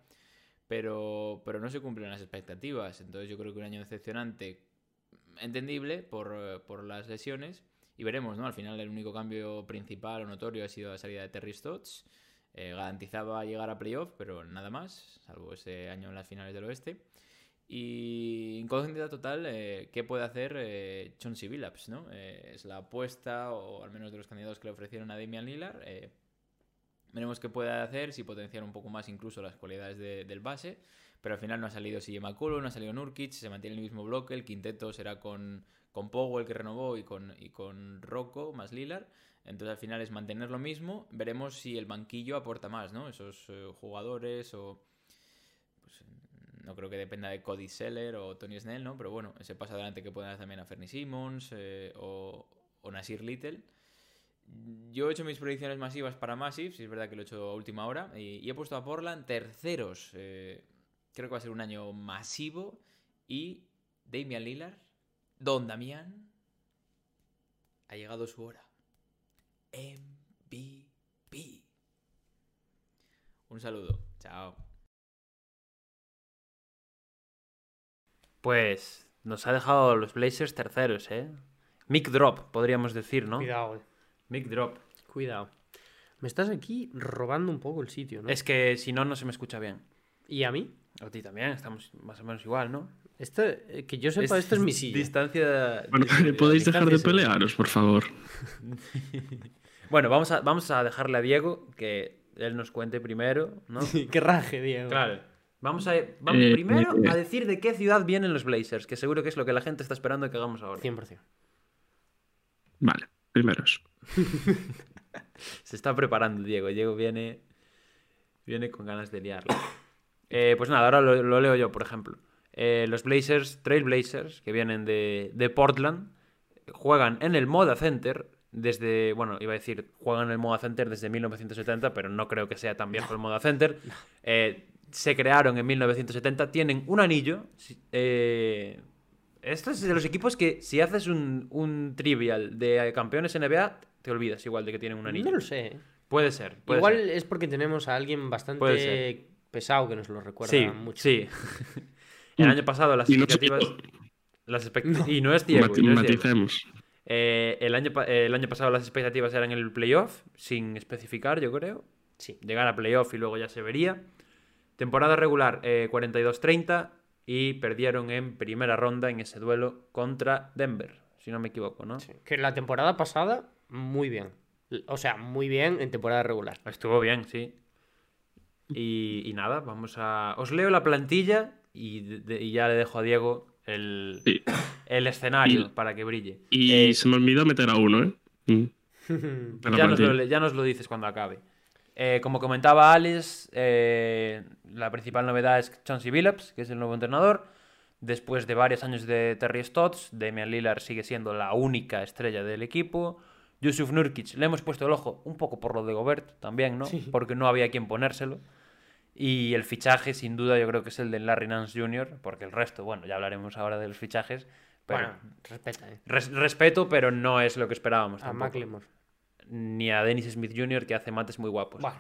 Pero, pero no se cumplen las expectativas. Entonces yo creo que un año decepcionante, entendible por, por las lesiones. Y veremos, ¿no? Al final el único cambio principal o notorio ha sido la salida de Terry Stotts. Eh, garantizaba llegar a playoff, pero nada más, salvo ese año en las finales del oeste. Y incógnita total, eh, ¿qué puede hacer eh, Chauncey ¿no? Eh, es la apuesta, o al menos de los candidatos que le ofrecieron a Damian Lillard. veremos qué puede hacer, si potenciar un poco más incluso las cualidades de- del base. Pero al final no ha salido CJ McCollum, no ha salido Nurkic, se mantiene el mismo bloque, el quinteto será con, con Powell que renovó y con, y con Rocco más Lillard. Entonces al final es mantener lo mismo. Veremos si el banquillo aporta más, ¿no? Esos eh, jugadores o... pues, no creo que dependa de Cody Seller o Tony Snell, ¿no? Pero bueno, ese paso adelante que pueden hacer también a Fernie Simmons eh, o, Nasir Little. Yo he hecho mis predicciones masivas para Massive, si es verdad que lo he hecho a última hora, y, y he puesto a Portland terceros. eh, creo que va a ser un año masivo. Y Damian Lillard, Don Damián, ha llegado su hora. MVP. Un saludo. Chao. Pues nos ha dejado los Blazers terceros, ¿eh? Mic drop, podríamos decir, ¿no? Cuidado, eh. Mic drop. Cuidado. Me estás aquí robando un poco el sitio, ¿no? Es que si no, no se me escucha bien. ¿Y a mí? A ti también, estamos más o menos igual, ¿no? Esto, eh, que yo sepa, esto es mi silla. Distancia. Bueno, podéis dejar de pelearos, por favor. Bueno, vamos a, vamos a dejarle a Diego que él nos cuente primero, ¿no? Qué raje, Diego. Claro. Vamos a vamos Eh, primero eh, a decir de qué ciudad vienen los Blazers, que seguro que es lo que la gente está esperando que hagamos ahora. 100%. Vale, primero eso. Se está preparando Diego. Diego viene, viene con ganas de liarla. Eh, pues nada, ahora lo, lo leo yo, por ejemplo. Eh, los Blazers, Trail Blazers, que vienen de, de Portland, juegan en el Moda Center desde, bueno, iba a decir, juegan en el Moda Center desde 1970, pero no creo que sea tan viejo el Moda Center. Eh, se crearon en 1970, tienen un anillo. eh, esto es de los equipos que si haces un, un trivial de campeones NBA, te olvidas igual de que tienen un anillo. No lo sé. eh. Puede ser. puede Igual ser. es porque tenemos a alguien bastante pesado que nos lo recuerda Sí, mucho. sí. El año pasado las no expectativas... yo. Las expect- Y no es Diego. Mati- y no es Diego. maticemos. Eh, el, año, eh, el año pasado las expectativas eran el playoff, sin especificar, yo creo. Sí. Llegar a playoff y luego ya se vería. Temporada regular eh, 42-30 y perdieron en primera ronda en ese duelo contra Denver, si no me equivoco, ¿no? Sí. Que la temporada pasada, muy bien. O sea, muy bien en temporada regular. Estuvo bien, sí. Y, y nada, vamos a... Os leo la plantilla y, de- de- y ya le dejo a Diego el, Sí. el escenario Y- para que brille. Y Eh, se me olvidó meter a uno, ¿eh? Mm. Ya, nos lo, ya nos lo dices cuando acabe. Eh, como comentaba Alex, eh, la principal novedad es Chauncey Billups, que es el nuevo entrenador. Después de varios años de Terry Stotts, Damian Lillard sigue siendo la única estrella del equipo. Yusuf Nurkic, le hemos puesto el ojo un poco por lo de Gobert también, ¿no? Porque no había quien ponérselo. Y el fichaje, sin duda, yo creo que es el de Larry Nance Jr., porque el resto, bueno, ya hablaremos ahora de los fichajes. Pero Bueno, respeta, eh. res- respeto, pero no es lo que esperábamos. A tampoco Macklemore. ni a Dennis Smith Jr., que hace mates muy guapos. Bueno,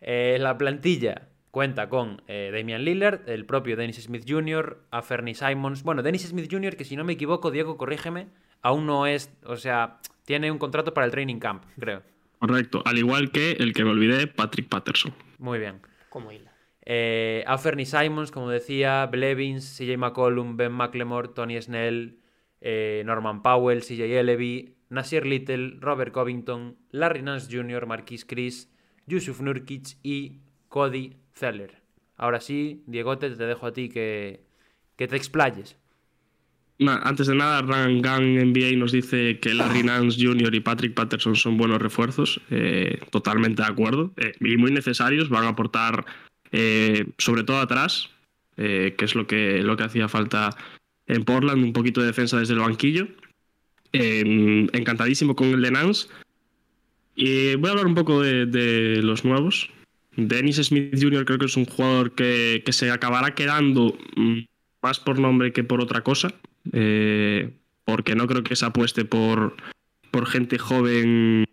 Eh, la plantilla cuenta con eh, Damian Lillard, el propio Dennis Smith Jr., a Fernie Simons. Bueno, Dennis Smith Jr., que si no me equivoco, Diego, corrígeme, aún no es, o sea, tiene un contrato para el training camp, creo. Correcto. Al igual que el que me olvidé, Patrick Patterson. Muy bien. Como hila. Eh, a Fernie Simons, como decía, Blevins, CJ McCollum, Ben McLemore, Tony Snell, eh, Norman Powell, CJ Levy, Nasir Little, Robert Covington, Larry Nance Jr., Marquis Chris, Yusuf Nurkic y Cody Zeller. Ahora sí, Diegote, te dejo a ti que, que te explayes. Antes de nada, Rangan NBA nos dice que Larry Nance Jr. y Patrick Patterson son buenos refuerzos. Eh, totalmente de acuerdo. Eh, y muy necesarios. Van a aportar, eh, sobre todo atrás, que es lo que, lo que hacía falta en Portland, un poquito de defensa desde el banquillo. encantadísimo con el de Nance. Y voy a hablar un poco de, los nuevos. Dennis Smith Jr. creo que es un jugador que, que se acabará quedando mm, más por nombre que por otra cosa. Eh, porque no creo que se apueste por, por gente joven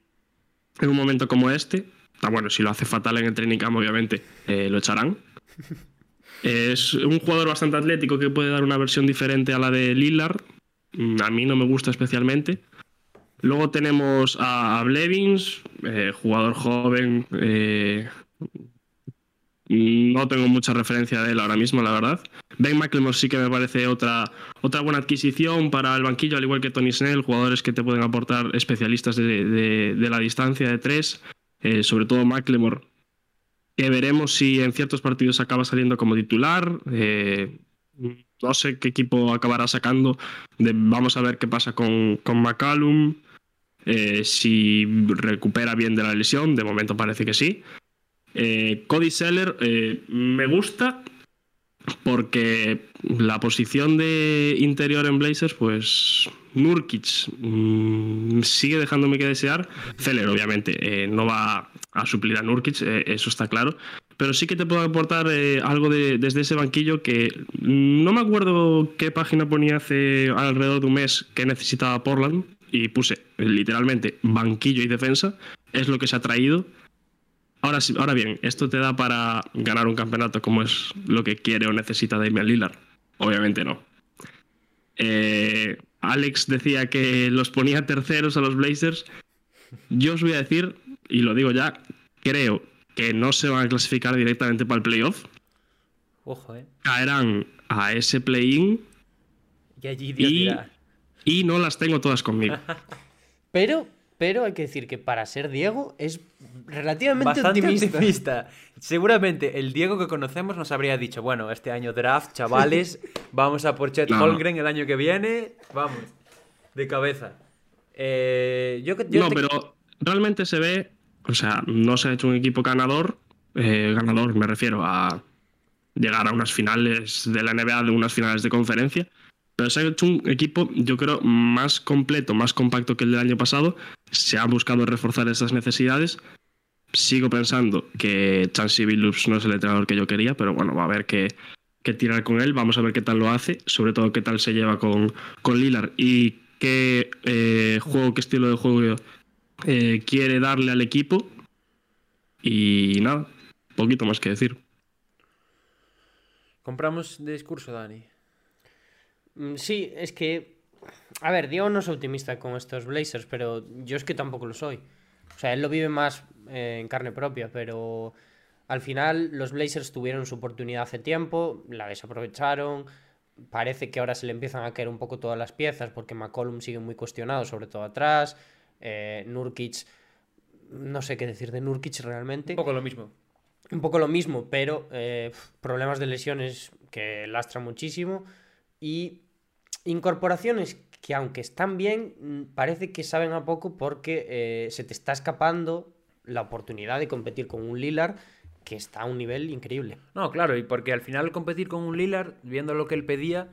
en un momento como este. Está bueno, si lo hace fatal en el training camp, obviamente eh, lo echarán. Es un jugador bastante atlético que puede dar una versión diferente a la de Lillard. Mm, a mí no me gusta especialmente. Luego tenemos a, Blevins, eh, jugador joven. no tengo mucha referencia de él ahora mismo, la verdad. Ben McLemore sí que me parece otra, otra buena adquisición para el banquillo, al igual que Tony Snell, jugadores que te pueden aportar especialistas de, la distancia de tres, eh, sobre todo McLemore, que veremos si en ciertos partidos acaba saliendo como titular. Eh, no sé qué equipo acabará sacando. vamos a ver qué pasa con, con McCallum. Eh, si recupera bien de la lesión, de momento parece que sí. Cody Seller me gusta, porque la posición de interior en Blazers, pues Nurkic mm, sigue dejándome que desear. Celer, obviamente, eh, no va a suplir a Nurkic, eh, eso está claro. Pero sí que te puedo aportar eh, algo desde ese banquillo que no me acuerdo qué página ponía hace alrededor de un mes que necesitaba Portland y puse literalmente banquillo y defensa. Es lo que se ha traído Ahora, ahora bien, esto te da para ganar un campeonato como es lo que quiere o necesita Damian Lillard. Obviamente no. Eh, Alex decía que los ponía terceros a los Blazers. Yo os voy a decir, y lo digo ya, creo que no se van a clasificar directamente para el playoff. Ojo, eh. Caerán a ese play-in. Y allí Dios y no las tengo todas conmigo. Pero pero hay que decir que para ser Diego es relativamente optimista. Seguramente el Diego que conocemos nos habría dicho, bueno, este año draft, chavales, vamos a por Chet Holgren el año que viene, vamos, de cabeza. Eh, yo, no, pero realmente se ve, o sea, no se ha hecho un equipo ganador, eh, ganador me refiero a llegar a unas finales de la NBA, de unas finales de conferencia, pero se ha hecho un equipo, yo creo, más completo, más compacto que el del año pasado. Se ha buscado reforzar esas necesidades. Sigo pensando que Chansey Billups no es el entrenador que yo quería, pero bueno, va a haber que, tirar con él. Vamos a ver qué tal lo hace, sobre todo qué tal se lleva con, con Lillard y qué eh, juego, qué estilo de juego eh, quiere darle al equipo. Y nada, poquito más que decir. Compramos discurso, Dani. Mm, sí, es que. A ver, Diego no es optimista con estos Blazers, pero yo es que tampoco lo soy. O sea, él lo vive más eh, en carne propia, pero al final los Blazers tuvieron su oportunidad hace tiempo, la desaprovecharon. Parece que ahora se le empiezan a caer un poco todas las piezas porque McCollum sigue muy cuestionado, sobre todo atrás. Eh, Nurkic, no sé qué decir de Nurkic realmente. Un poco lo mismo. Un poco lo mismo, pero eh, problemas de lesiones que lastran muchísimo. Y Incorporaciones que aunque están bien, mm, parece que saben a poco porque eh, se te está escapando la oportunidad de competir con un Lillard que está a un nivel increíble. No, claro, y porque al final competir con un Lillard, viendo lo que él pedía,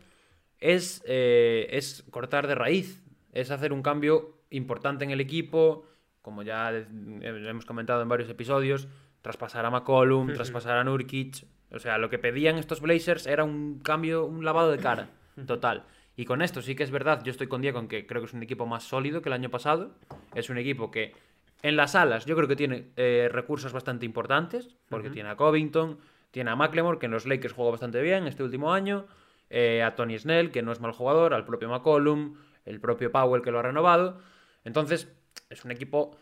es, eh, es cortar de raíz, es hacer un cambio importante en el equipo, como ya hemos comentado en varios episodios, traspasar a McCollum, traspasar a Nurkic, o sea, lo que pedían estos Blazers era un cambio, un lavado de cara, total. Y con esto sí que es verdad, yo estoy con Diego en que creo que es un equipo más sólido que el año pasado. Es un equipo que en las alas yo creo que tiene eh, recursos bastante importantes, porque tiene a Covington, tiene a McLemore, que en los Lakers juega bastante bien este último año, eh, a Tony Snell, que no es mal jugador, al propio McCollum, el propio Powell, que lo ha renovado. Entonces, es un equipo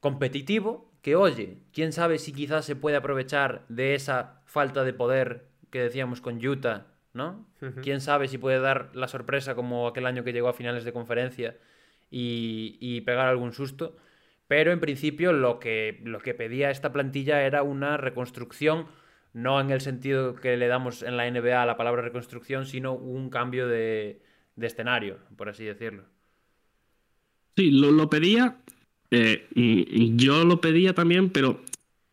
competitivo que, oye, quién sabe si quizás se puede aprovechar de esa falta de poder que decíamos con Utah ¿no? Quién sabe si puede dar la sorpresa como aquel año que llegó a finales de conferencia y, y pegar algún susto. Pero en principio lo que, lo que pedía esta plantilla era una reconstrucción, no en el sentido que le damos en la NBA a la palabra reconstrucción, sino un cambio de, de escenario, por así decirlo. Sí, lo, lo pedía. eh, yo lo pedía también, pero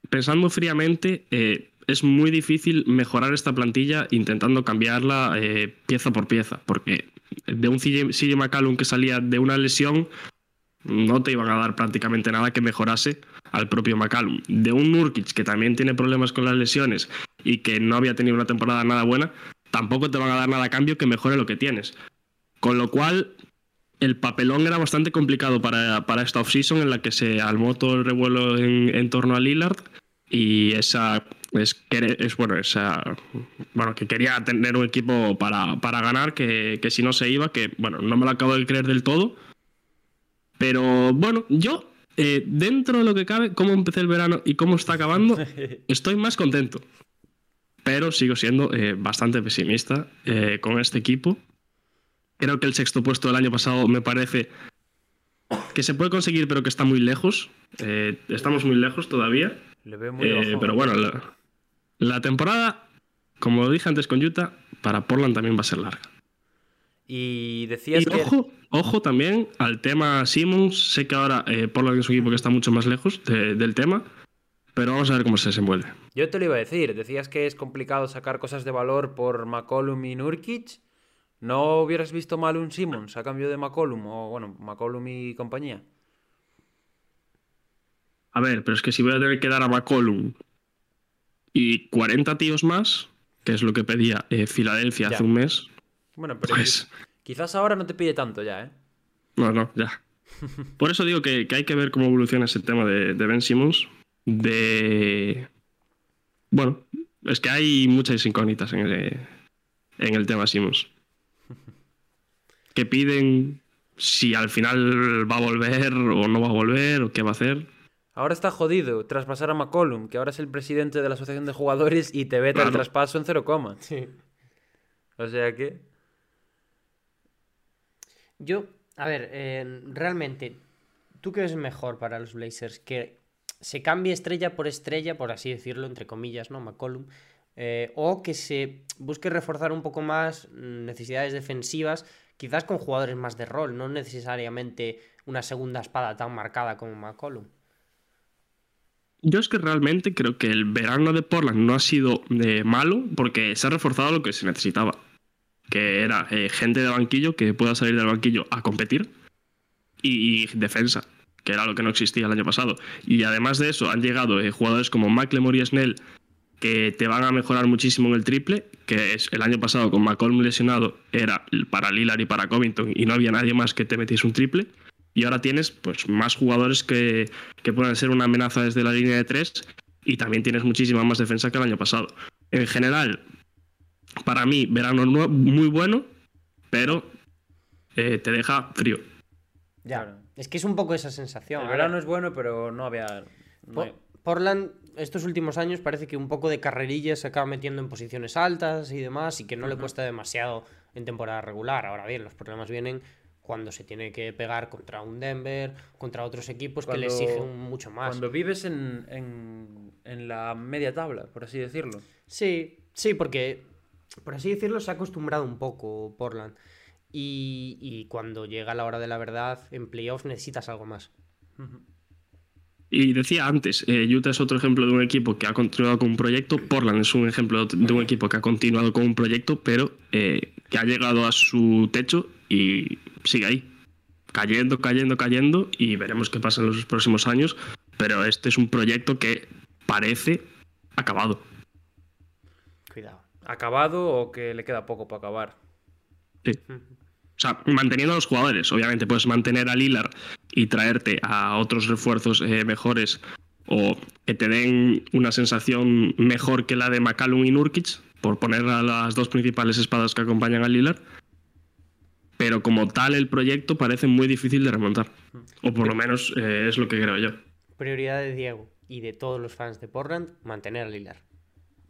pensando fríamente, eh, es muy difícil mejorar esta plantilla intentando cambiarla eh, pieza por pieza, porque de un CJ, McCallum que salía de una lesión, no te iban a dar prácticamente nada que mejorase al propio McCallum. De un Nurkic que también tiene problemas con las lesiones y que no había tenido una temporada nada buena, tampoco te van a dar nada a cambio que mejore lo que tienes. Con lo cual, el papelón era bastante complicado para, para esta offseason en la que se armó todo el revuelo en, en torno a Lillard y esa es, que- es bueno esa bueno que quería tener un equipo para, para ganar que, que si no se iba que bueno no me lo acabo de creer del todo. Pero bueno yo eh, dentro de lo que cabe cómo empecé el verano y cómo está acabando estoy más contento. Pero sigo siendo eh, bastante pesimista eh, con este equipo. Creo que el sexto puesto del año pasado me parece que se puede conseguir pero que está muy lejos. Estamos muy lejos todavía. Le veo muy eh, pero bueno, la, la temporada, como lo dije antes con Utah, para Portland también va a ser larga. Y decías Y que... ojo, ojo también al tema Simmons. Sé que ahora eh, Portland es un equipo que está mucho más lejos de- del tema, pero vamos a ver cómo se desenvuelve. Yo te lo iba a decir, decías que es complicado sacar cosas de valor por McCollum y Nurkic. ¿No hubieras visto mal un Simmons a cambio de McCollum? O bueno, McCollum y compañía. A ver, pero es que si voy a tener que dar a McCollum y 40 tíos más, que es lo que pedía eh, Filadelfia Ya. hace un mes, Bueno, pero pues quizás ahora no te pide tanto ya, ¿eh? No, no, ya. Por eso digo que, que hay que ver cómo evoluciona ese tema de, de Ben Simmons. De. Bueno, es que hay muchas incógnitas en el, en el tema Simmons. Que piden si al final va a volver o no va a volver o qué va a hacer. Ahora está jodido tras pasar a McCollum, que ahora es el presidente de la asociación de jugadores y te veta el traspaso en cero coma. Sí. O sea que... Yo, a ver, eh, realmente, ¿tú qué ves mejor para los Blazers? Que se cambie estrella por estrella, por así decirlo, entre comillas, ¿no? McCollum. eh, o que se busque reforzar un poco más necesidades defensivas, quizás con jugadores más de rol, no necesariamente una segunda espada tan marcada como McCollum. Yo es que realmente creo que el verano de Portland no ha sido eh, malo porque se ha reforzado lo que se necesitaba. Que era eh, gente de banquillo que pueda salir del banquillo a competir y, defensa, que era lo que no existía el año pasado. Y además de eso han llegado eh, jugadores como McLemore y Snell que te van a mejorar muchísimo en el triple, que es el año pasado con McCollum lesionado era para Lillard y para Covington y no había nadie más que te metiese un triple. Y ahora tienes pues más jugadores que, que puedan ser una amenaza desde la línea de tres y también tienes muchísima más defensa que el año pasado. En general, para mí, verano nue- muy bueno, pero eh, te deja frío. Ya. Es que es un poco esa sensación. El verano es bueno, pero no había... no Po- hay- Portland, estos últimos años, parece que un poco de carrerilla se acaba metiendo en posiciones altas y demás, y que no le cuesta demasiado en temporada regular. Ahora bien, los problemas vienen cuando se tiene que pegar contra un Denver, contra otros equipos que le exigen mucho más. Cuando vives en, en, en la media tabla, por así decirlo. Sí, sí, porque, por así decirlo, se ha acostumbrado un poco Portland. Y, y cuando llega la hora de la verdad, en playoff necesitas algo más. Y decía antes, eh, Utah es otro ejemplo de un equipo que ha continuado con un proyecto, Portland es un ejemplo de un equipo que ha continuado con un proyecto, pero eh, que ha llegado a su techo y sigue ahí, cayendo, cayendo, cayendo, y veremos qué pasa en los próximos años, pero este es un proyecto que parece acabado. Cuidado. Acabado o que le queda poco para acabar. Sí. O sea, manteniendo a los jugadores. Obviamente puedes mantener a Lillard y traerte a otros refuerzos eh, mejores o que te den una sensación mejor que la de McCallum y Nurkic, por poner a las dos principales espadas que acompañan a Lillard. Pero como tal, el proyecto parece muy difícil de remontar. O por lo menos eh, es lo que creo yo. Prioridad de Diego y de todos los fans de Portland, mantener a Lillard.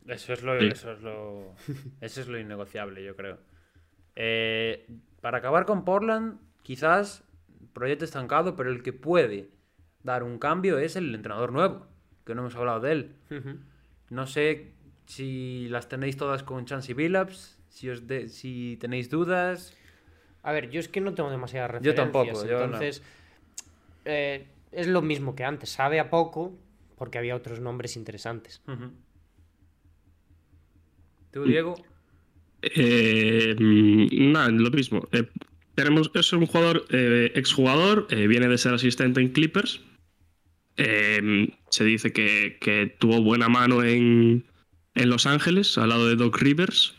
Eso es lo, Sí. eso es lo, eso es lo innegociable, yo creo. Eh, para acabar con Portland, quizás proyecto estancado, pero el que puede dar un cambio es el entrenador nuevo, que no hemos hablado de él. No sé si las tenéis todas con Chansey Billups, si, os de- si tenéis dudas. A ver, yo es que no tengo demasiadas Yo referencias. tampoco, yo no. entonces, eh, es lo mismo que antes. Sabe a poco porque había otros nombres interesantes. ¿Tú, Diego? Eh, mm, nada, lo mismo. Eh, tenemos, es un jugador, eh, exjugador, eh, viene de ser asistente en Clippers. Eh, se dice que, que tuvo buena mano en, en Los Ángeles, al lado de Doc Rivers.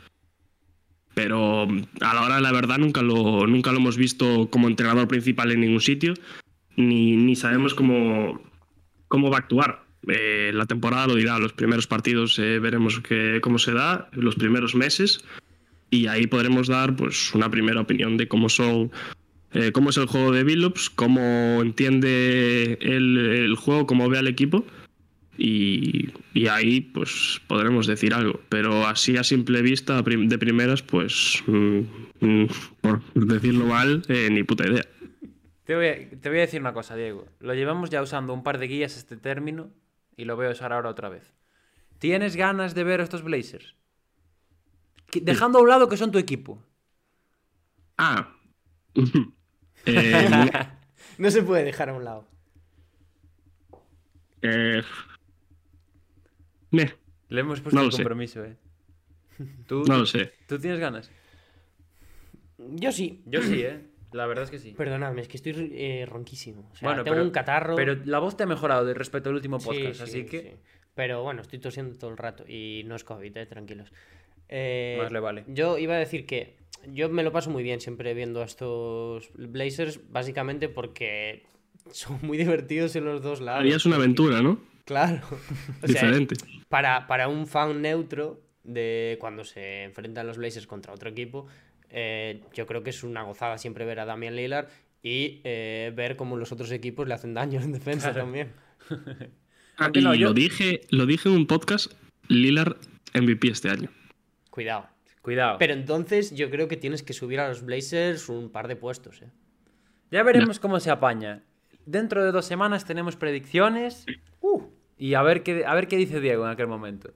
Pero mm, a la hora de la verdad nunca lo, nunca lo hemos visto como entrenador principal en ningún sitio. Ni, ni sabemos cómo, cómo va a actuar. Eh, la temporada lo dirá, los primeros partidos eh, veremos cómo se da, los primeros meses, y ahí podremos dar pues una primera opinión de cómo son, eh, cómo es el juego de Billups, cómo entiende el, el juego, cómo ve al equipo, y, y ahí pues podremos decir algo. Pero así a simple vista, de primeras, pues mm, mm, por decirlo mal, eh, ni puta idea. Te voy, a, te voy a decir una cosa, Diego. Lo llevamos ya usando un par de guías este término y lo voy a usar ahora otra vez. ¿Tienes ganas de ver estos Blazers? Dejando a un lado que son tu equipo. Ah. Eh, No se puede dejar a un lado. eh, meh, Le hemos puesto No el sé. compromiso, eh. ¿Tú, no lo sé. ¿Tú tienes ganas? Yo sí. Yo sí, eh. La verdad es que sí. Perdonadme, es que estoy eh, ronquísimo. O sea, Bueno, tengo pero- un catarro. Pero la voz te ha mejorado respecto al último podcast, sí, así que sí. Pero bueno, estoy tosiendo todo el rato y no es COVID, eh, tranquilos. Eh, Más le vale. Yo iba a decir que yo me lo paso muy bien siempre viendo a estos Blazers, básicamente porque son muy divertidos en los dos lados. Harías es una aventura, ¿no? Claro. O sea, Diferente. Para, para un fan neutro de cuando se enfrentan los Blazers contra otro equipo, eh, yo creo que es una gozada siempre ver a Damian Lillard y eh, ver cómo los otros equipos le hacen daño en defensa también. Ah, Aunque y no, yo- lo, dije, lo dije en un podcast, Lillard MVP este año. Cuidado. cuidado. Pero entonces yo creo que tienes que subir a los Blazers un par de puestos, ¿eh? Ya veremos cómo se apaña. Dentro de dos semanas tenemos predicciones. Uh, y a ver qué, a ver qué dice Diego en aquel momento.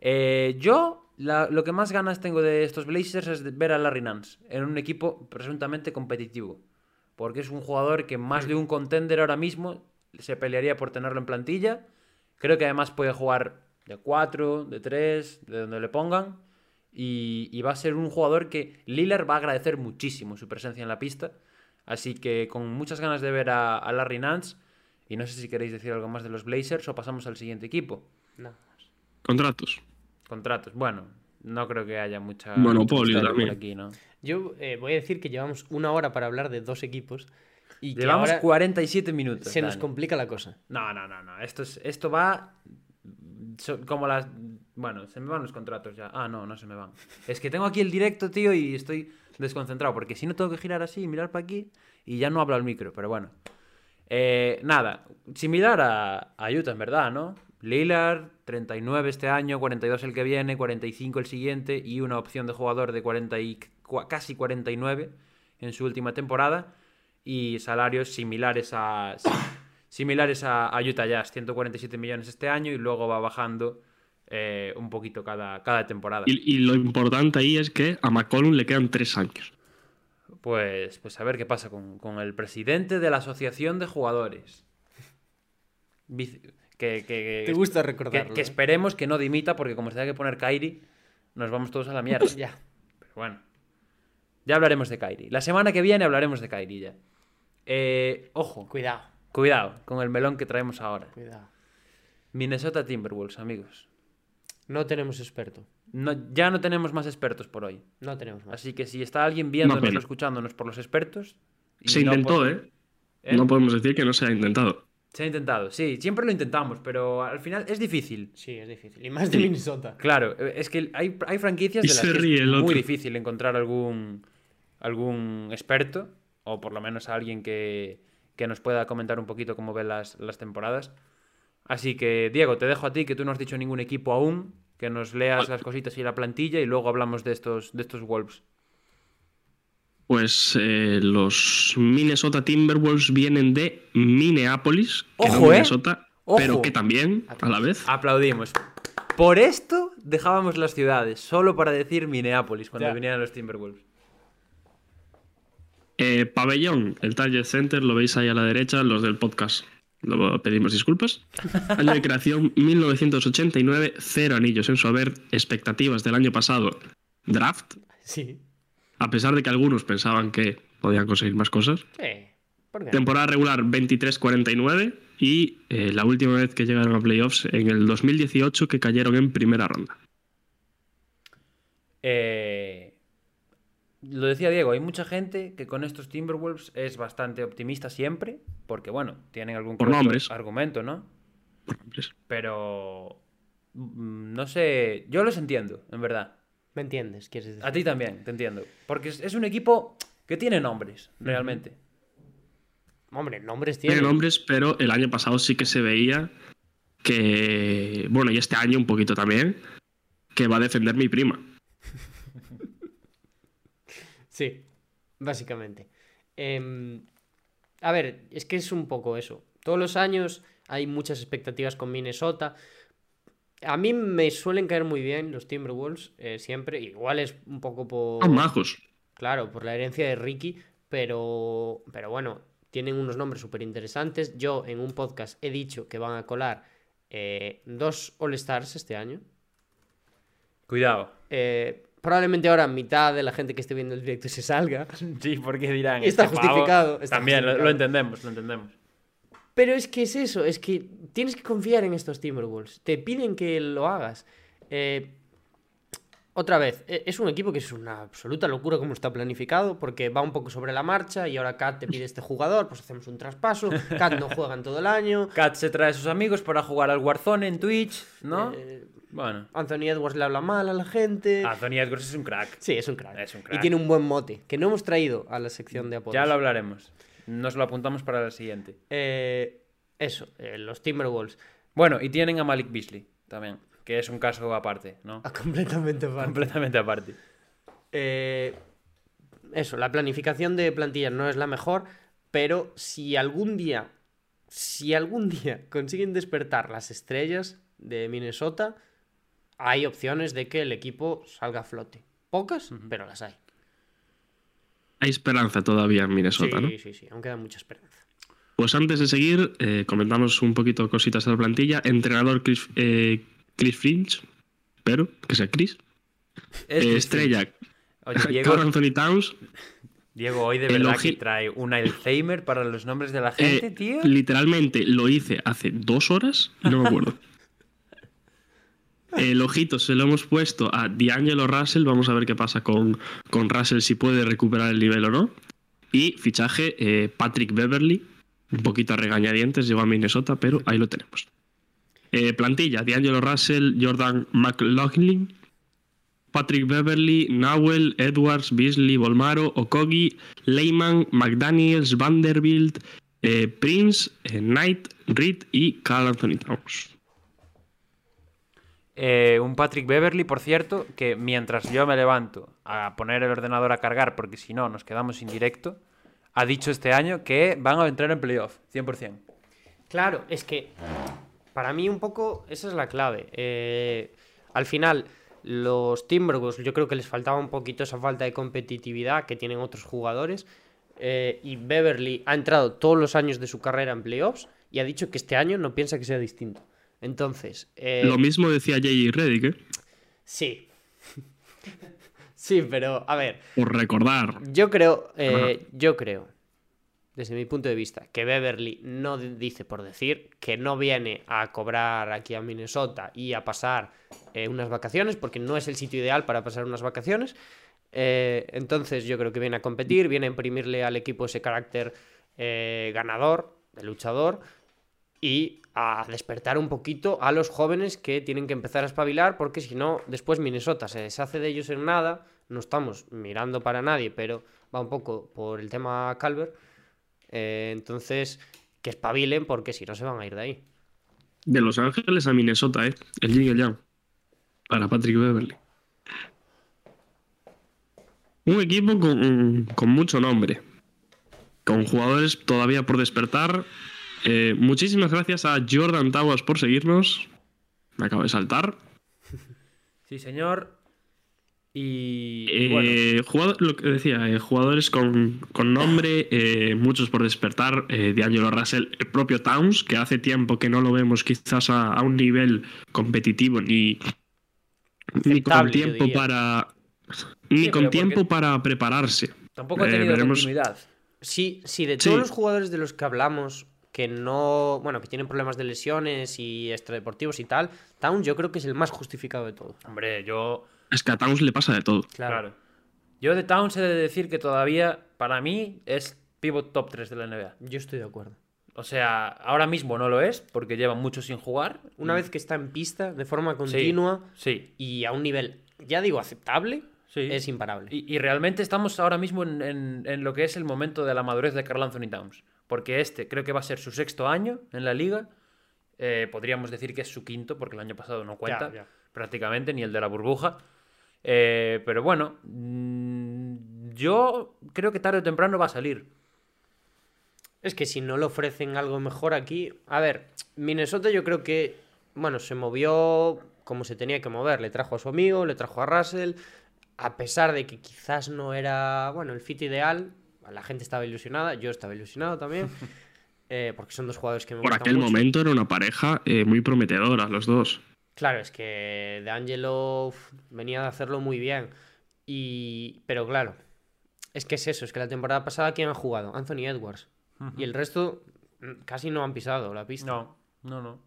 Eh, yo, la- lo que más ganas tengo de estos Blazers es de ver a Larry Nance en un equipo presuntamente competitivo. Porque es un jugador que más de un contender ahora mismo se pelearía por tenerlo en plantilla. Creo que además puede jugar de 4, de 3, de donde le pongan. Y, y va a ser un jugador que Lillard va a agradecer muchísimo su presencia en la pista. Así que con muchas ganas de ver a, a Larry Nance. Y no sé si queréis decir algo más de los Blazers o pasamos al siguiente equipo. Más. Contratos. Contratos. Bueno, no creo que haya mucha. Monopolio mucha también. por aquí, ¿no? Yo eh, voy a decir que llevamos una hora para hablar de dos equipos y que Llevamos ahora 47 minutos. se nos complica la cosa. No, no, no, no. Esto, es, esto va. como las. Bueno, se me van los contratos ya. Ah, no, no se me van. Es que tengo aquí el directo, tío, y estoy desconcentrado. Porque si no tengo que girar así y mirar para aquí. Y ya no hablo al micro, pero bueno. Eh, nada, similar a, a Utah, en verdad, ¿no? Lillard, 39 este año, 42 el que viene, 45 el siguiente y una opción de jugador de 40 y, casi 49 en su última temporada y salarios similares a si- similares a, a Utah Jazz, 147 millones este año y luego va bajando eh, un poquito cada, cada temporada. Y, y lo importante ahí es que a McCollum le quedan tres años. Pues, pues a ver qué pasa con, con el presidente de la Asociación de Jugadores. Que, que- Te gusta recordarlo. que ¿eh? esperemos que no dimita, porque como se tenga que poner Kairi, nos vamos todos a la mierda. Ya. Pero bueno. Ya hablaremos de Kairi. La semana que viene hablaremos de Kairi ya. Eh, ojo, Cuidado, cuidado con el melón que traemos ahora. cuidado. Minnesota Timberwolves, amigos. No tenemos experto. No, ya no tenemos más expertos por hoy. No tenemos más. Así que si está alguien viéndonos o escuchándonos por los expertos. y Se no intentó, por- ¿eh? ¿Eh? No podemos decir que no se ha intentado. Se ha intentado, sí, siempre lo intentamos, pero al final es difícil. Sí, es difícil. Y más de Minnesota. Claro, es que hay, hay franquicias Y de las se que es muy otro. difícil encontrar algún, algún experto, o por lo menos a alguien que, que nos pueda comentar un poquito cómo ve las, las temporadas. Así que, Diego, te dejo a ti, que tú no has dicho ningún equipo aún, que nos leas las cositas y la plantilla y luego hablamos de estos, de estos Wolves. Pues eh, los Minnesota Timberwolves vienen de Minneapolis, que no ¿eh? Minnesota, Ojo. pero que también, a la vez. Aplaudimos. Por esto dejábamos las ciudades, solo para decir Minneapolis cuando Ya. vinieran los Timberwolves. Eh, pabellón, el Target Center, lo veis ahí a la derecha, los del podcast. Lo pedimos disculpas. Año de creación 1989, cero anillos en su haber, expectativas del año pasado, draft, Sí. a pesar de que algunos pensaban que podían conseguir más cosas. Temporada regular 23-49 y eh, la última vez que llegaron a playoffs en el 2018 que cayeron en primera ronda. Eh, lo decía Diego, hay mucha gente que con estos Timberwolves es bastante optimista siempre, porque bueno, tienen algún Por argumento, ¿no? Por nombres. Pero mm, no sé, yo los entiendo, en verdad. ¿Me entiendes? ¿Quieres decir? A ti también, te entiendo. Porque es, es un equipo que tiene nombres, realmente. Hombre, nombres Tiene tiene. nombres, pero el año pasado sí que se veía que, bueno, y este año un poquito también, que va a defender mi prima. Sí, básicamente. Em, a ver, es que es un poco eso. Todos los años hay muchas expectativas con Minnesota. A mí me suelen caer muy bien los Timberwolves, eh, siempre. Igual es un poco por... Son majos. Claro, por la herencia de Ricky, pero, pero bueno, tienen unos nombres súper interesantes. Yo en un podcast he dicho que van a colar eh, dos All-Stars este año. Cuidado. Eh, probablemente ahora mitad de la gente que esté viendo el directo se salga. Sí, porque dirán. Está este pavo- justificado, está También, lo- entendemos, lo entendemos. Pero es que es eso, es que tienes que confiar en estos Timberwolves. Te piden que lo hagas. Eh, otra vez, e- es un equipo que es una absoluta locura como está planificado, porque va un poco sobre la marcha y ahora Kat te pide este jugador, pues hacemos un traspaso. Kat no juega en todo el año. Kat se trae a sus amigos para jugar al Warzone en Twitch, ¿no? Eh, bueno. Anthony Edwards le habla mal a la gente. Anthony Edwards es un crack. Sí, es un crack. Es un Y crack. tiene un buen mote, que no hemos traído a la sección de apodos. Ya lo hablaremos. Nos lo apuntamos para la siguiente. Eh, eso, eh, los Timberwolves. Bueno, y tienen a Malik Beasley también, que es un caso aparte, ¿no? Ah, completamente aparte. Completamente aparte. Eh, eso, la planificación de plantillas no es la mejor, pero si algún día, si algún día consiguen despertar las estrellas de Minnesota, hay opciones de que el equipo salga a flote. Pocas, pero las hay. Hay esperanza todavía en Minnesota, sí, ¿no? sí, sí, aún queda mucha esperanza. Pues antes de seguir, eh, comentamos un poquito cositas de la plantilla. Entrenador Chris, eh, Chris Finch, pero que sea Chris. Es Eh, estrella, Oye, Diego, Anthony Towns. Diego, hoy de verdad que trae un Alzheimer para los nombres de la Eh, gente, tío. literalmente lo hice hace dos horas y no me acuerdo. El ojito se lo hemos puesto a D'Angelo Russell. Vamos a ver qué pasa con, con Russell, si puede recuperar el nivel o no. Y fichaje eh, Patrick Beverly. Un poquito a regañadientes, llegó a Minnesota, pero ahí lo tenemos. Eh, plantilla: D'Angelo Russell, Jordan McLaughlin, Patrick Beverly, Nowell, Edwards, Beasley, Volmaro, Okogi, Lehman, McDaniels, Vanderbilt, eh, Prince, Knight, Reed y Carl Anthony Towns. Eh, un Patrick Beverly, por cierto, que mientras yo me levanto a poner el ordenador a cargar, porque si no nos quedamos sin directo, ha dicho este año que van a entrar en playoff, 100%. Claro, es que para mí un poco esa es la clave. Eh, al final, los Timberwolves yo creo que les faltaba un poquito esa falta de competitividad que tienen otros jugadores. eh, y Beverly ha entrado todos los años de su carrera en playoffs y ha dicho que este año no piensa que sea distinto. Entonces, eh, Lo mismo decía J.J. Redick, ¿eh? sí. sí, pero a ver, por recordar. yo creo, eh, yo creo, desde mi punto de vista, que Beverly no di- dice por decir que no viene a cobrar aquí a Minnesota y a pasar eh, unas vacaciones, porque no es el sitio ideal para pasar unas vacaciones. Eh, entonces yo creo que viene a competir, viene a imprimirle al equipo ese carácter ganador, de luchador, y a despertar un poquito a los jóvenes que tienen que empezar a espabilar, porque si no, después Minnesota se deshace de ellos en nada. No estamos mirando para nadie, pero va un poco por el tema Calvert. Eh, entonces, que espabilen, porque si no se van a ir de ahí. De Los Ángeles a Minnesota, ¿eh? El Yin y el Yang. para Patrick Beverly. Un equipo con, con mucho nombre, con jugadores todavía por despertar. Eh, muchísimas gracias a Jordan Towers por seguirnos. Me acabo de saltar. Sí, señor. Y, Eh, bueno, jugador- lo que decía, eh, jugadores con, con nombre, eh, muchos por despertar. Eh, D'Angelo Russell, el propio Towns, que hace tiempo que no lo vemos quizás a, a un nivel competitivo ni, ni con tiempo para ni Sí, con tiempo para prepararse. tampoco ha tenido veremos- continuidad. Sí, sí, de Sí. todos los jugadores de los que hablamos que no, bueno, que tienen problemas de lesiones y extradeportivos y tal, Town yo creo que es el más justificado de todos. Hombre, yo. Es que a Towns le pasa de todo. Claro. Claro. Yo de Towns he de decir que todavía, para mí, es pivot top 3 de la NBA. Yo estoy de acuerdo. O sea, ahora mismo no lo es, porque lleva mucho sin jugar. Una Mm. vez que está en pista de forma Sí, continua Sí. y a un nivel, ya digo, aceptable, Sí. es imparable. Y, y realmente estamos ahora mismo en, en- en lo que es el momento de la madurez de Carl Anthony Towns. Porque este creo que va a ser su sexto año en la liga. Eh, podríamos decir que es su quinto, porque el año pasado no cuenta ya. prácticamente, ni el de la burbuja. Eh, pero bueno, mm, yo creo que tarde o temprano va a salir. Es que si no le ofrecen algo mejor aquí. A ver, Minnesota yo creo que, bueno, se movió como se tenía que mover. Le trajo a su amigo, le trajo a Russell. A pesar de que quizás no era, bueno, el fit ideal, la gente estaba ilusionada, yo estaba ilusionado también. eh, porque son dos jugadores que me Por gustan aquel mucho. momento era una pareja eh, muy prometedora, los dos. Claro, es que De Angelo uf, venía de hacerlo muy bien. Y. Pero claro, es que es eso, es que la temporada pasada, ¿quién ha jugado? Anthony Edwards. Y el resto mm, casi no han pisado la pista. No, no, no.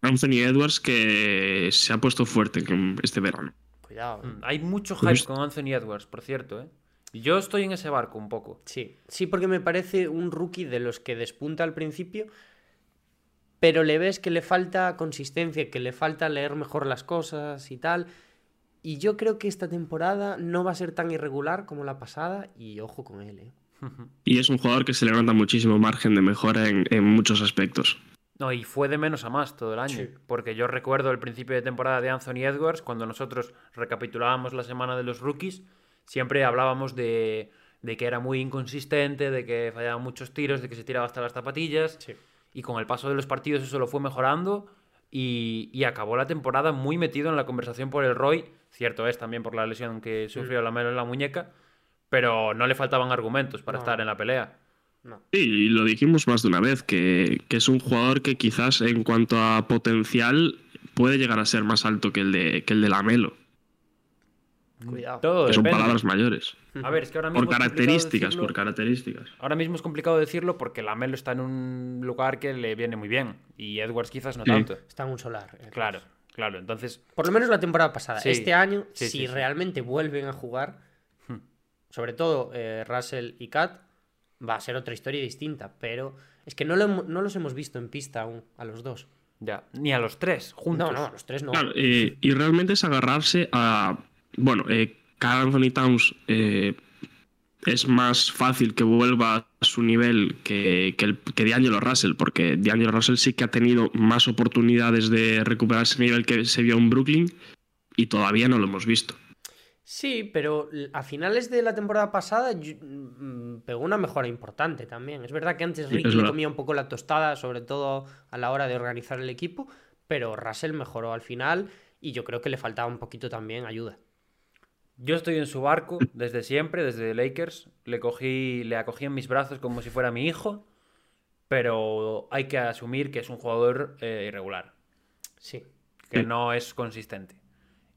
Anthony Edwards que se ha puesto fuerte este verano. Cuidado. eh. Mm, Hay mucho Pues- hype con Anthony Edwards, por cierto, ¿eh? Yo estoy en ese barco un poco. Sí, sí, porque me parece un rookie de los que despunta al principio, pero le ves que le falta consistencia, que le falta leer mejor las cosas y tal. Y yo creo que esta temporada no va a ser tan irregular como la pasada, y ojo con él, ¿eh? Y es un jugador que se le nota muchísimo margen de mejora en, en muchos aspectos. No, y fue de menos a más todo el año. Sí. Porque yo recuerdo el principio de temporada de Anthony Edwards, cuando nosotros recapitulábamos la semana de los rookies, siempre hablábamos de, de que era muy inconsistente, de que fallaba muchos tiros, de que se tiraba hasta las zapatillas. Sí. Y con el paso de los partidos eso lo fue mejorando y, y acabó la temporada muy metido en la conversación por el Roy. Cierto es también por la lesión que sufrió la mano en la muñeca, pero no le faltaban argumentos para No. estar en la pelea. No. Sí, y lo dijimos más de una vez, que, que es un jugador que quizás en cuanto a potencial puede llegar a ser más alto que el de, que el de Lamelo, Cuidado. Todo que son depende. palabras mayores. A ver, es que ahora mismo Por características, decirlo- por características. Ahora mismo es complicado decirlo porque Lamelo está en un lugar que le viene muy bien y Edwards quizás no Sí. tanto. Está en un solar. Claro, claro. Entonces, Por lo menos la temporada pasada. Sí. Este año, Sí, si sí, sí. realmente vuelven a jugar, Hmm. sobre todo eh, Russell y Kat, va a ser otra historia distinta. Pero es que no, lo no los hemos visto en pista aún, a los dos. ya, ni a los tres juntos. No, no, los tres no. Claro, eh, y realmente es agarrarse a. Bueno, eh, Karl Anthony Towns eh, es más fácil que vuelva a su nivel que, que, el, que D'Angelo Russell, porque D'Angelo Russell sí que ha tenido más oportunidades de recuperar ese nivel que se vio en Brooklyn y todavía no lo hemos visto. Sí, pero a finales de la temporada pasada yo- mm, pegó una mejora importante también. Es verdad que antes Ricky le comía un poco la tostada, sobre todo a la hora de organizar el equipo, pero Russell mejoró al final y yo creo que le faltaba un poquito también ayuda. Yo estoy en su barco desde siempre, desde Lakers. Le cogí, le acogí en mis brazos como si fuera mi hijo, pero hay que asumir que es un jugador eh, irregular. Sí. que no es consistente.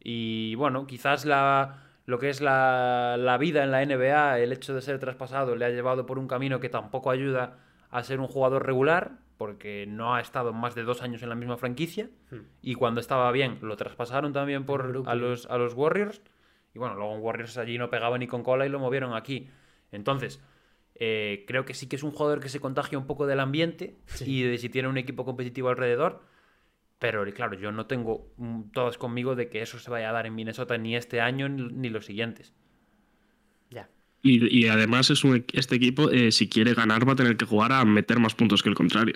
Y bueno, quizás la, lo que es la, la vida en la NBA, el hecho de ser traspasado, le ha llevado por un camino que tampoco ayuda a ser un jugador regular, porque no ha estado más de dos años en la misma franquicia. Hmm. Y cuando estaba bien, lo traspasaron también por, a, los, a los Warriors. Y bueno, luego en Warriors allí no pegaba ni con cola y lo movieron aquí. Entonces, eh, creo que sí que es un jugador que se contagia un poco del ambiente y de si tiene un equipo competitivo alrededor. Pero claro, yo no tengo mm, todos conmigo de que eso se vaya a dar en Minnesota ni este año ni los siguientes. Ya. Y, y además es un, este equipo, eh, si quiere ganar, va a tener que jugar a meter más puntos que el contrario.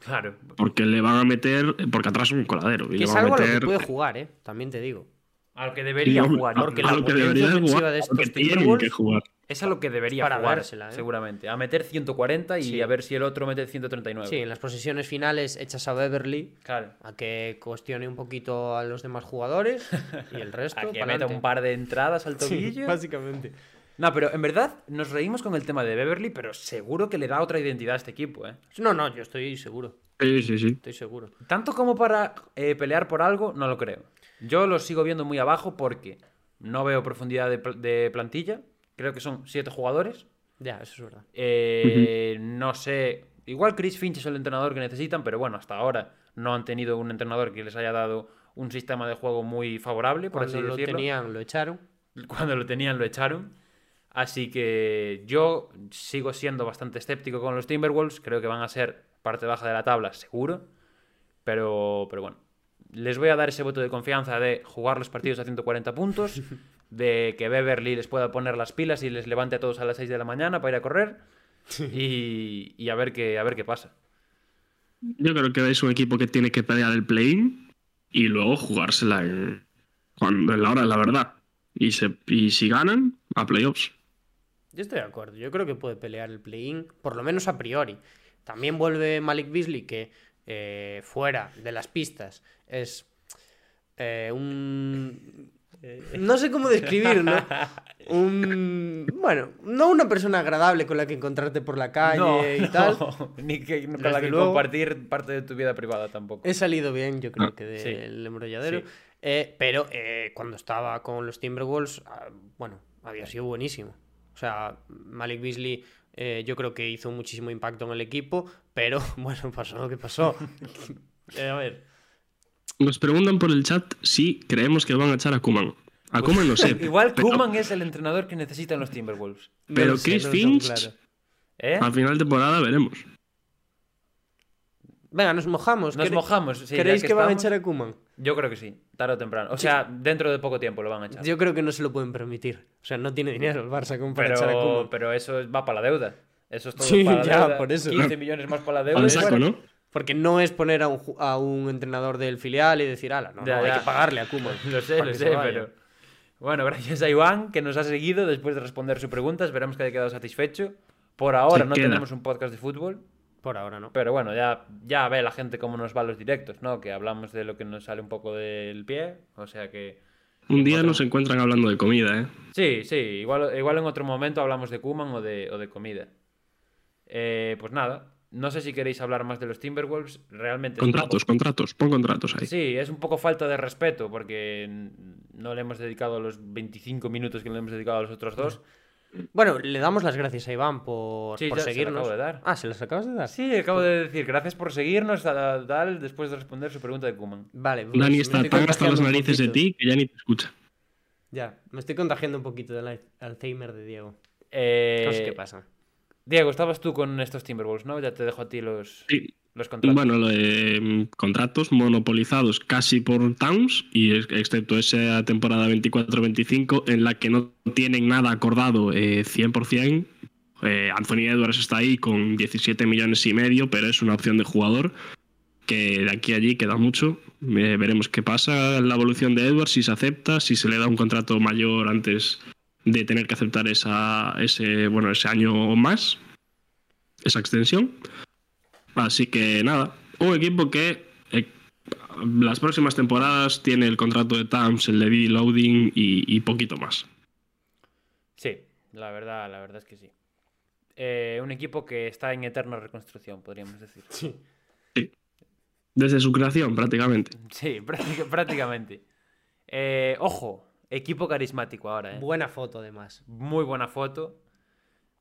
Claro. Porque le van a meter. Porque atrás es un coladero. Y Que le es van a algo a lo meter. que puede jugar, ¿eh? También te digo. A lo que debería Sí, jugar. a- Porque a la lo que potencia debería ofensiva jugar, de a lo que estos Timberwolves- que jugar. es a lo que debería Para jugar, dársela, ¿eh? seguramente. A meter 140 y Sí. a ver si el otro mete 139. Sí, en las posesiones finales echas a Beverly Claro. a que cuestione un poquito a los demás jugadores y el resto. A que pa'lante. meta un par de entradas al Sí, tobillo. básicamente. No, pero en verdad nos reímos con el tema de Beverly, pero seguro que le da otra identidad a este equipo, ¿eh? No, no, yo estoy seguro. Sí, sí, sí. Estoy seguro. Tanto como para eh, pelear por algo, no lo creo. Yo lo sigo viendo muy abajo porque no veo profundidad de, pl- de plantilla. Creo que son siete jugadores. Ya, eso es verdad. Eh, No sé. Igual Chris Finch es el entrenador que necesitan, pero bueno, hasta ahora no han tenido un entrenador que les haya dado un sistema de juego muy favorable, por Cuando así lo decirlo. tenían, lo echaron. Cuando lo tenían, lo echaron. Así que yo sigo siendo bastante escéptico con los Timberwolves. Creo que van a ser parte baja de la tabla, seguro. Pero, pero bueno, les voy a dar ese voto de confianza de jugar los partidos a 140 puntos, de que Beverly les pueda poner las pilas y les levante a todos a las 6 de la mañana para ir a correr y, y a, ver qué, a ver qué pasa. Yo creo que es un equipo que tiene que pelear el play y luego jugársela en, cuando, en la hora de la verdad. Y, se, y si ganan, a playoffs. Yo estoy de acuerdo. Yo creo que puede pelear el play-in, por lo menos a priori. También vuelve Malik Beasley, que eh, fuera de las pistas es eh, un. No sé cómo describirlo. Un. Bueno, no una persona agradable con la que encontrarte por la calle y tal. no, ni que, con la que luego. compartir parte de tu vida privada tampoco. He salido bien, yo creo Ah, que sí. del embrolladero. Sí. Eh, pero eh, cuando estaba con los Timberwolves, ah, bueno, había sido buenísimo. O sea, Malik Beasley eh, yo creo que hizo muchísimo impacto en el equipo, pero bueno, pasó lo que pasó. Eh, a ver, Nos preguntan por el chat si creemos que van a echar a Kuman. A Kuman no sé. Igual pero Kuman es el entrenador que necesitan los Timberwolves. no Pero sé, Chris no tengo Finch- claro. ¿Eh? Al final de temporada veremos. Venga, nos mojamos. Nos ¿Quere- mojamos. sí, ya ¿Queréis que, van a echar a Kuman? Yo creo que sí, tarde o temprano. O sea, dentro de poco tiempo lo van a echar. Yo creo que no se lo pueden permitir. O sea, no tiene dinero el Barça como para echar a Pero, Koeman. pero eso va para la deuda. Eso es todo Sí, para la ya, deuda. por eso. 15 millones más para la deuda. Saco. ¿no? Porque no es poner a un, ju- a un entrenador del filial y decir, ala, no, Ya, no, hay que pagarle a Kuman. Lo sé, lo que sé, se vaya". pero... Bueno, gracias a Iván, que nos ha seguido después de responder sus preguntas. Esperamos que haya quedado satisfecho. Por ahora Se no queda. tenemos un podcast de fútbol. Por ahora no. Pero bueno, ya, ya ve la gente cómo nos van los directos, ¿no? Que hablamos de lo que nos sale un poco del pie. O sea que... Un día Otro. nos encuentran hablando de comida, ¿eh? Sí, sí, igual, igual en otro momento hablamos de Kuman o de, o de comida. Eh, pues nada, no sé si queréis hablar más de los Timberwolves. Realmente. Contratos, contratos, pon contratos ahí. Sí, es un poco falta de respeto porque no le hemos dedicado los 25 minutos que le hemos dedicado a los otros dos. Bueno, le damos las gracias a Iván por, Sí, por ya, se las seguirnos. acabo de dar. Ah, ¿se las acabas de dar? Sí, acabo de decir gracias por seguirnos, a- tal, después de responder su pregunta de Kuman. Vale. pues Dani está tan hasta las narices de ti que ya ni te escucha. Ya, me estoy contagiando un poquito del al- Alzheimer de Diego. Eh, No sé qué pasa. Diego, estabas tú con estos Timberwolves, ¿no? Ya te dejo a ti los, Sí. Los contratos. Bueno, lo de mm, contratos monopolizados casi por Towns, y ex- excepto esa temporada 24-25 en la que no tienen nada acordado eh, 100%. Eh, Anthony Edwards está ahí con 17 millones y medio, pero es una opción de jugador que de aquí a allí queda mucho. Eh, veremos qué pasa en la evolución de Edwards, si se acepta, si se le da un contrato mayor antes de tener que aceptar esa, ese, bueno, ese año o más, esa extensión. Así que nada, un equipo que eh, las próximas temporadas tiene el contrato de Towns, el de Billy Loading y, y poquito más. Sí, la verdad, la verdad es que sí. Eh, un equipo que está en eterna reconstrucción, podríamos decir. Sí. Desde su creación, prácticamente. Sí, práctica- prácticamente. Eh, ojo, equipo carismático ahora, ¿eh? Buena foto, además. Muy buena foto.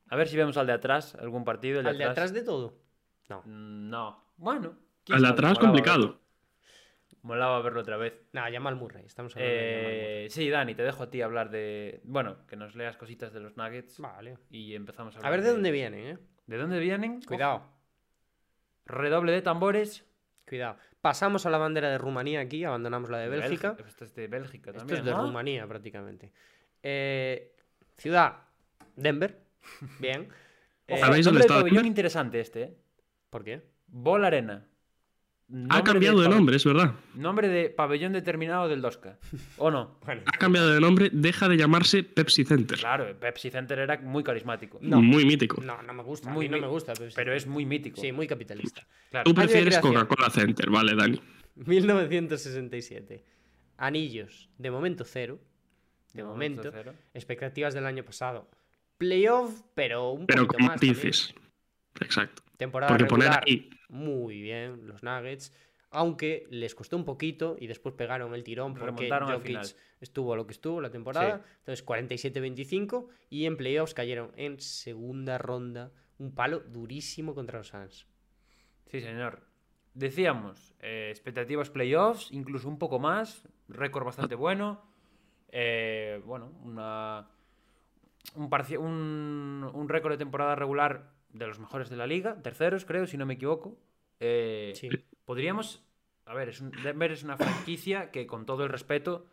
A ver si vemos al de atrás, algún partido. el ¿Al de atrás de todo? No. No. Bueno. Al atrás, molaba complicado. verlo. Molaba verlo otra vez. No, Jamal Murray. Estamos hablando de Eh, sí, Dani, te dejo a ti hablar de. Bueno, que nos leas cositas de los Nuggets. Vale. Y empezamos a A hablar ver de dónde vienen, ¿eh? ¿De dónde vienen? Cuidado, Ojo, Redoble de tambores. cuidado. Pasamos a la bandera de Rumanía aquí, abandonamos la de Bélgica. Esto es de Bélgica Esto también. es de ¿no? Rumanía prácticamente. Eh, ciudad, Denver. Bien. Eh, ¿Sabéis dónde de está pabellón interesante este, ¿eh? ¿Por qué? Ball Arena. Ha cambiado de nombre, es verdad. Nombre de pabellón determinado del Dosca. ¿O no? Ha cambiado de nombre, deja de llamarse Pepsi Center. Claro, Pepsi Center era muy carismático. Muy mítico. No, no me gusta. Muy a mí no me gusta. Pero, sí. Pero es muy mítico. Sí, muy capitalista. Claro. Tú prefieres. Coca-Cola Center, vale, Dani. 1967. Anillos, de momento cero. De, De momento. momento cero. Expectativas del año pasado. Playoff, pero un Pero poquito con más. Exacto. Temporada Porque poner regular, ahí- muy bien los Nuggets. Aunque les costó un poquito y después pegaron el tirón porque Remontaron al Jokic final. estuvo a lo que estuvo la temporada. Entonces 47-25 y en playoffs cayeron en segunda ronda. Un palo durísimo contra los Suns. Sí, señor. Decíamos, eh, expectativas playoffs, incluso un poco más, récord bastante bueno. eh, bueno, una, un, parci- un, un récord de temporada regular de los mejores de la liga, terceros creo, si no me equivoco. Eh, Sí. Podríamos, a ver, es un- Denver es una franquicia que con todo el respeto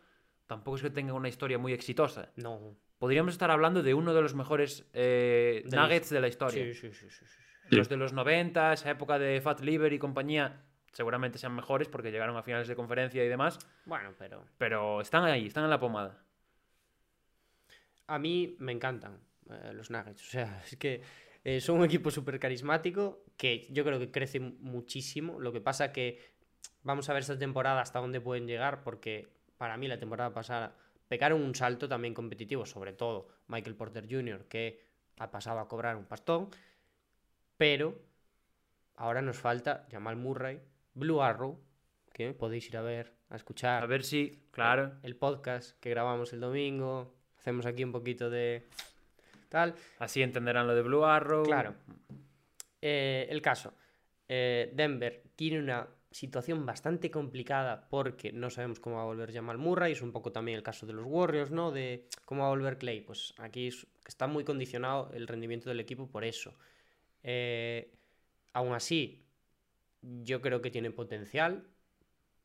tampoco es que tenga una historia muy exitosa. No. Podríamos estar hablando de uno de los mejores eh, De nuggets de la historia. Sí, sí, sí, sí, sí, sí. Los de los 90, esa época de Fat Liver y compañía, seguramente sean mejores porque llegaron a finales de conferencia y demás, Bueno, pero pero están ahí, están en la pomada. a mí me encantan eh, los Nuggets. O sea, es que eh, son un equipo súper carismático que yo creo que crece mu- muchísimo. Lo que pasa que vamos a ver esta temporada hasta dónde pueden llegar porque para mí la temporada pasada pegaron un salto también competitivo, sobre todo Michael Porter Jr., que ha pasado a cobrar un pastón, pero ahora nos falta Jamal Murray, Blue Arrow, que podéis ir a ver, a escuchar A ver si, claro, el podcast que grabamos el domingo. Hacemos aquí un poquito de tal. así entenderán lo de Blue Arrow. Claro. Eh, el caso. eh, Denver tiene una situación bastante complicada porque no sabemos cómo va a volver Jamal Murray. Es un poco también el caso de los Warriors, ¿no? De cómo va a volver Clay. Pues aquí es- está muy condicionado el rendimiento del equipo por eso. Eh, aún así, yo creo que tiene potencial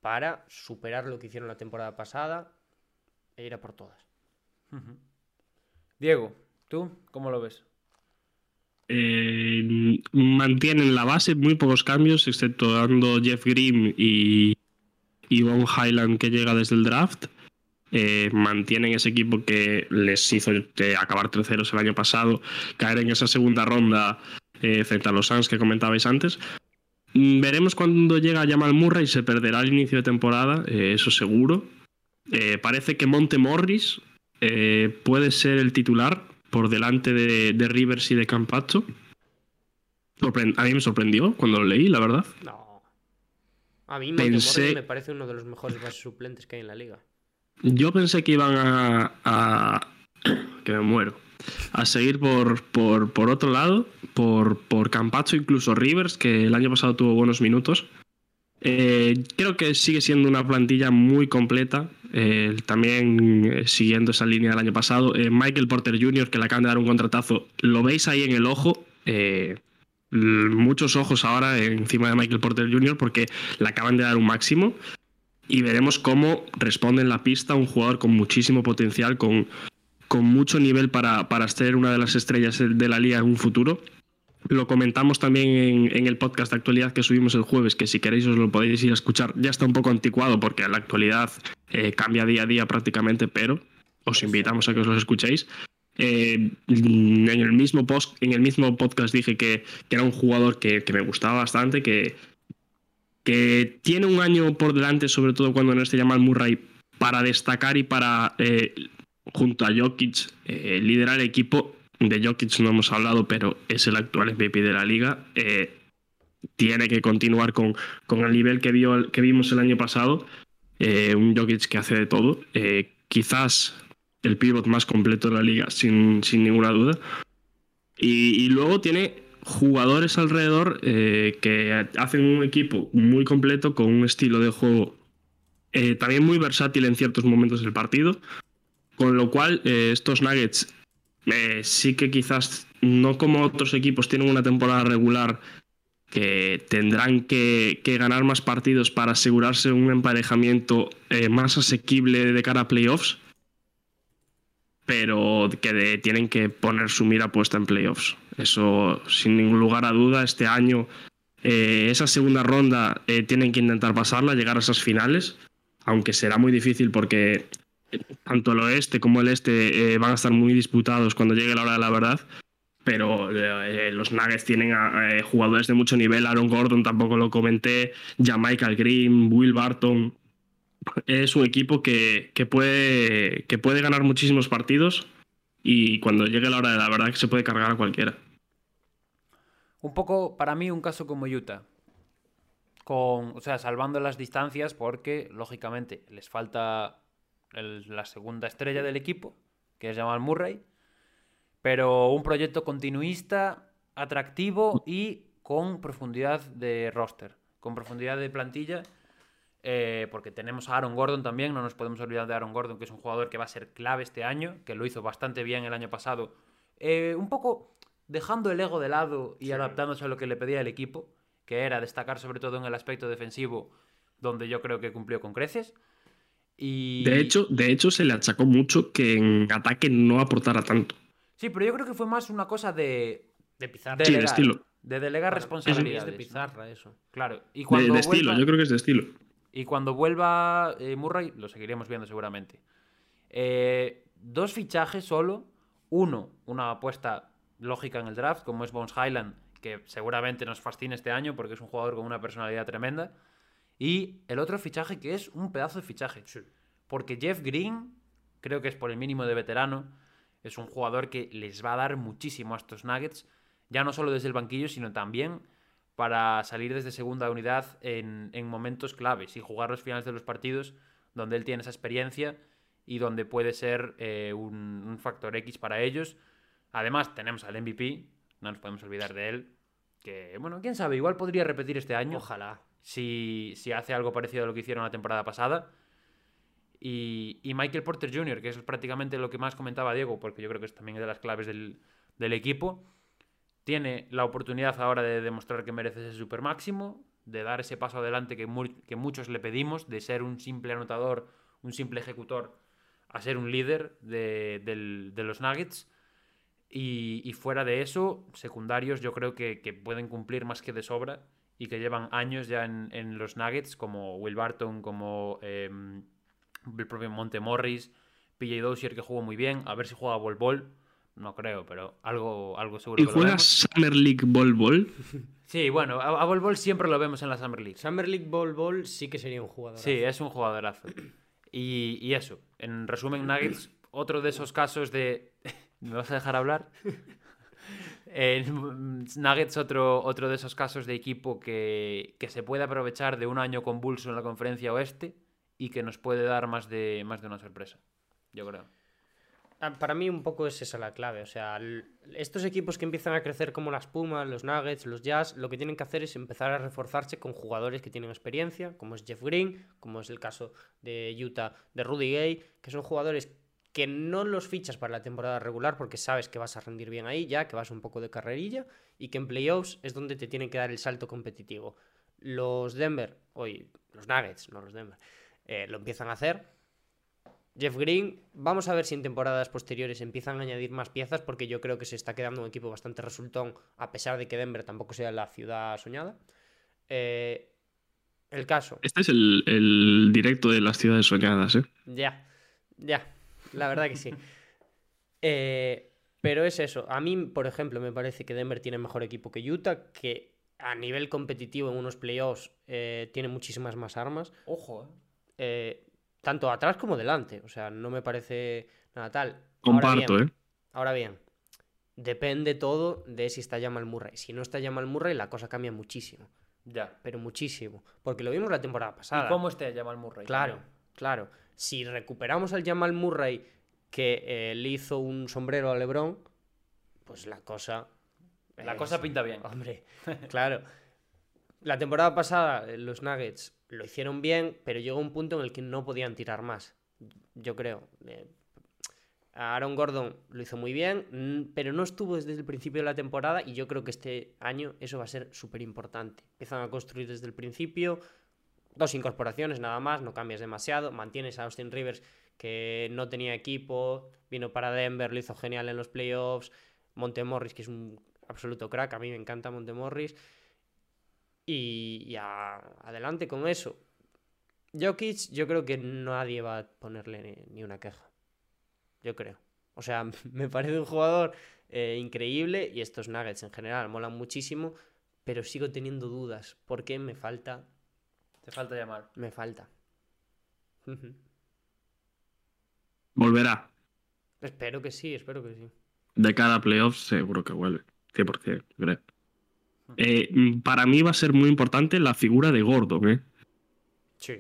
para superar lo que hicieron la temporada pasada e ir a por todas. Diego, ¿tú cómo lo ves? Eh, mantienen la base, muy pocos cambios, excepto dando Jeff Green y, y Highland que llega desde el draft. Eh, mantienen ese equipo que les hizo eh, acabar terceros el año pasado, caer en esa segunda ronda eh, frente a los Suns que comentabais antes. Mm, Veremos cuando llega Jamal Murray, se perderá el inicio de temporada, eh, eso seguro. Parece que Monte Morris puede ser el titular por delante de, de Rivers y de Campazzo. Sorpre- A mí me sorprendió cuando lo leí, la verdad. No. A mí Pensé- me parece uno de los mejores bases suplentes que hay en la liga. Yo pensé que iban a. a- que me muero. A seguir por, por, por otro lado, por, por Campazzo, incluso Rivers, que el año pasado tuvo buenos minutos. Eh, creo que sigue siendo una plantilla muy completa. Eh, también eh, siguiendo esa línea del año pasado. Eh, Michael Porter Jr., que le acaban de dar un contratazo, lo veis ahí en el ojo. muchos ojos ahora encima de Michael Porter Jr. porque le acaban de dar un máximo y veremos cómo responde en la pista un jugador con muchísimo potencial, con, con mucho nivel para, para ser una de las estrellas de la liga en un futuro. Lo comentamos también en, en el podcast de actualidad que subimos el jueves, que si queréis os lo podéis ir a escuchar. Ya está un poco anticuado porque en la actualidad eh, cambia día a día prácticamente, pero os invitamos a que os los escuchéis. Eh, en, el mismo post, en el mismo podcast dije que, que era un jugador que, que me gustaba bastante, que, que tiene un año por delante, sobre todo cuando no esté Jamal Murray, para destacar y para, eh, junto a Jokic, liderar el equipo. De Jokic no hemos hablado, pero es el actual MVP de la liga. Eh, tiene que continuar con, con el nivel que, vio, que vimos el año pasado. Eh, un Jokic que hace de todo. Eh, quizás el pivot más completo de la liga, sin, sin ninguna duda. Y, luego tiene jugadores alrededor que hacen un equipo muy completo con un estilo de juego también muy versátil en ciertos momentos del partido. Con lo cual, estos Nuggets eh, sí que quizás no como otros equipos tienen una temporada regular que tendrán que, ganar más partidos para asegurarse un emparejamiento eh, más asequible de cara a playoffs, pero que tienen que poner su mira puesta en playoffs. Eso, sin ningún lugar a duda, este año eh, esa segunda ronda tienen que intentar pasarla, llegar a esas finales, aunque será muy difícil porque tanto el oeste como el este van a estar muy disputados cuando llegue la hora de la verdad. Pero los Nuggets tienen jugadores de mucho nivel. Aaron Gordon tampoco lo comenté. Ya Michael Green, Will Barton. Es un equipo que, que, puede, que puede ganar muchísimos partidos y cuando llegue la hora de la verdad que se puede cargar a cualquiera. Un poco, para mí, un caso como Utah. Con, o sea, salvando las distancias porque, lógicamente, les falta la segunda estrella del equipo, que es Jamal Murray, pero un proyecto continuista, atractivo y con profundidad de roster, con profundidad de plantilla eh, porque tenemos a Aaron Gordon también, no nos podemos olvidar de Aaron Gordon, que es un jugador que va a ser clave este año, que lo hizo bastante bien el año pasado, eh, un poco dejando el ego de lado y adaptándose a lo que le pedía el equipo, que era destacar sobre todo en el aspecto defensivo, donde yo creo que cumplió con creces. Y... De, hecho, de hecho, se le achacó mucho que en ataque no aportara tanto. Sí, pero yo creo que fue más una cosa de... De pizarra. De, estilo. De delegar responsabilidades. de pizarra, eso. Claro. Y cuando de, estilo, yo creo que es de estilo. Y cuando vuelva eh, Murray, lo seguiremos viendo seguramente. Eh, dos fichajes solo. Uno, una apuesta lógica en el draft, como es Bones Highland, que seguramente nos fascina este año porque es un jugador con una personalidad tremenda. Y el otro fichaje que es un pedazo de fichaje. Porque Jeff Green, creo que es por el mínimo de veterano, es un jugador que les va a dar muchísimo a estos Nuggets, ya no solo desde el banquillo, sino también para salir desde segunda unidad en, momentos claves y jugar los finales de los partidos donde él tiene esa experiencia y donde puede ser eh, un, factor X para ellos. Además, tenemos al MVP, no nos podemos olvidar de él, que, bueno, quién sabe, igual podría repetir este año. Ojalá. Si, si hace algo parecido a lo que hicieron la temporada pasada. Y, Michael Porter Jr., que es prácticamente lo que más comentaba Diego, porque yo creo que es también de las claves del, del equipo tiene la oportunidad ahora de demostrar que merece ese super máximo, de dar ese paso adelante que, que muchos le pedimos, de ser un simple anotador, un simple ejecutor, a ser un líder de, los Nuggets. Y, fuera de eso, secundarios yo creo que, pueden cumplir más que de sobra y que llevan años ya en, los Nuggets, como Will Barton, como em, el propio Monte Morris, PJ Dozier que jugó muy bien, a ver si juega Bol Bol no creo, pero algo, algo seguro. ¿Y juega Summer League Ball Ball? Sí, bueno, a, Ball Ball siempre lo vemos en la Summer League. Summer League Ball Ball sí que sería un jugador. Sí, es un jugadorazo. Y, y eso, en resumen, Nuggets, otro de esos casos de. ¿Me vas a dejar hablar? Nuggets, otro, otro de esos casos de equipo que, que se puede aprovechar de un año convulso en la conferencia oeste y que nos puede dar más de, más de una sorpresa, yo creo. Ah, para mí un poco es esa la clave. O sea, estos equipos que empiezan a crecer como las Pumas, los Nuggets, los Jazz, lo que tienen que hacer es empezar a reforzarse con jugadores que tienen experiencia, como es Jeff Green, como es el caso de Utah de Rudy Gay, que son jugadores que no los fichas para la temporada regular porque sabes que vas a rendir bien ahí ya, que vas un poco de carrerilla y que en playoffs es donde te tienen que dar el salto competitivo. Los Denver, hoy los Nuggets, no los Denver, eh, lo empiezan a hacer Jeff Green, vamos a ver si en temporadas posteriores empiezan a añadir más piezas porque yo creo que se está quedando un equipo bastante resultón a pesar de que Denver tampoco sea la ciudad soñada. Eh, el caso. Este es el, directo de las ciudades soñadas, ¿eh? Ya, ya, la verdad que sí. Eh, pero es eso. A mí, por ejemplo, me parece que Denver tiene mejor equipo que Utah, que a nivel competitivo en unos playoffs eh, tiene muchísimas más armas. Ojo, eh tanto atrás como delante. O sea, no me parece nada tal. Comparto, ¿eh? Ahora bien, depende todo de si está Jamal Murray. Si no está Jamal Murray, la cosa cambia muchísimo. Ya. Pero muchísimo. Porque lo vimos la temporada pasada. ¿Y cómo está Jamal Murray? Claro, claro. Si recuperamos al Jamal Murray que eh, le hizo un sombrero a LeBron, pues la cosa. La cosa pinta bien. Hombre, claro. La temporada pasada, eh, los Nuggets lo hicieron bien, pero llegó un punto en el que no podían tirar más. Yo creo. Eh, Aaron Gordon lo hizo muy bien, pero no estuvo desde el principio de la temporada y yo creo que este año eso va a ser súper importante. Empiezan a construir desde el principio, dos incorporaciones nada más, no cambias demasiado, mantienes a Austin Rivers que no tenía equipo, vino para Denver, lo hizo genial en los playoffs, Montemorris que es un absoluto crack, a mí me encanta Montemorris Y, adelante con eso. Jokic, yo creo que nadie va a ponerle ni, ni una queja. Yo creo. O sea, me parece un jugador eh, increíble y estos Nuggets en general molan muchísimo, pero sigo teniendo dudas porque me falta, Te falta llamar. me falta. Volverá. espero que sí, espero que sí. De cara a playoffs, seguro que vuelve. 100%, creo. Eh, mm, para mí va a ser muy importante la figura de Gordon, ¿eh? Sí.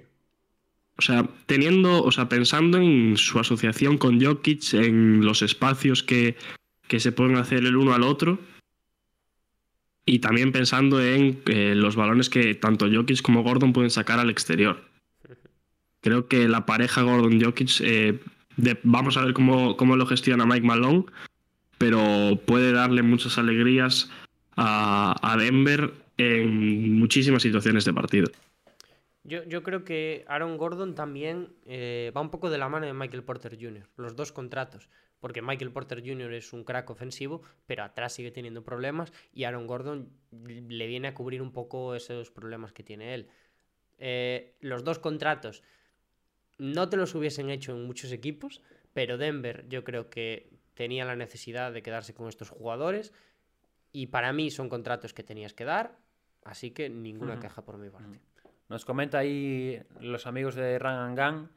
O sea, teniendo, o sea, pensando en su asociación con Jokic, en los espacios que, que se pueden hacer el uno al otro. Y también pensando en los balones que tanto Jokic como Gordon pueden sacar al exterior. Creo que la pareja Gordon-Jokic, eh, vamos a ver cómo, cómo lo gestiona Mike Malone, pero puede darle muchas alegrías a, Denver en muchísimas situaciones de partido. Yo, yo creo que Aaron Gordon también eh, va un poco de la mano de Michael Porter Jr., los dos contratos, porque Michael Porter Jr. es un crack ofensivo, pero atrás sigue teniendo problemas y Aaron Gordon le viene a cubrir un poco esos problemas que tiene él. Eh, los dos contratos no te los hubiesen hecho en muchos equipos, pero Denver yo creo que tenía la necesidad de quedarse con estos jugadores y para mí son contratos que tenías que dar, así que ninguna Ujú. queja por mi parte. Nos comenta ahí los amigos de Gun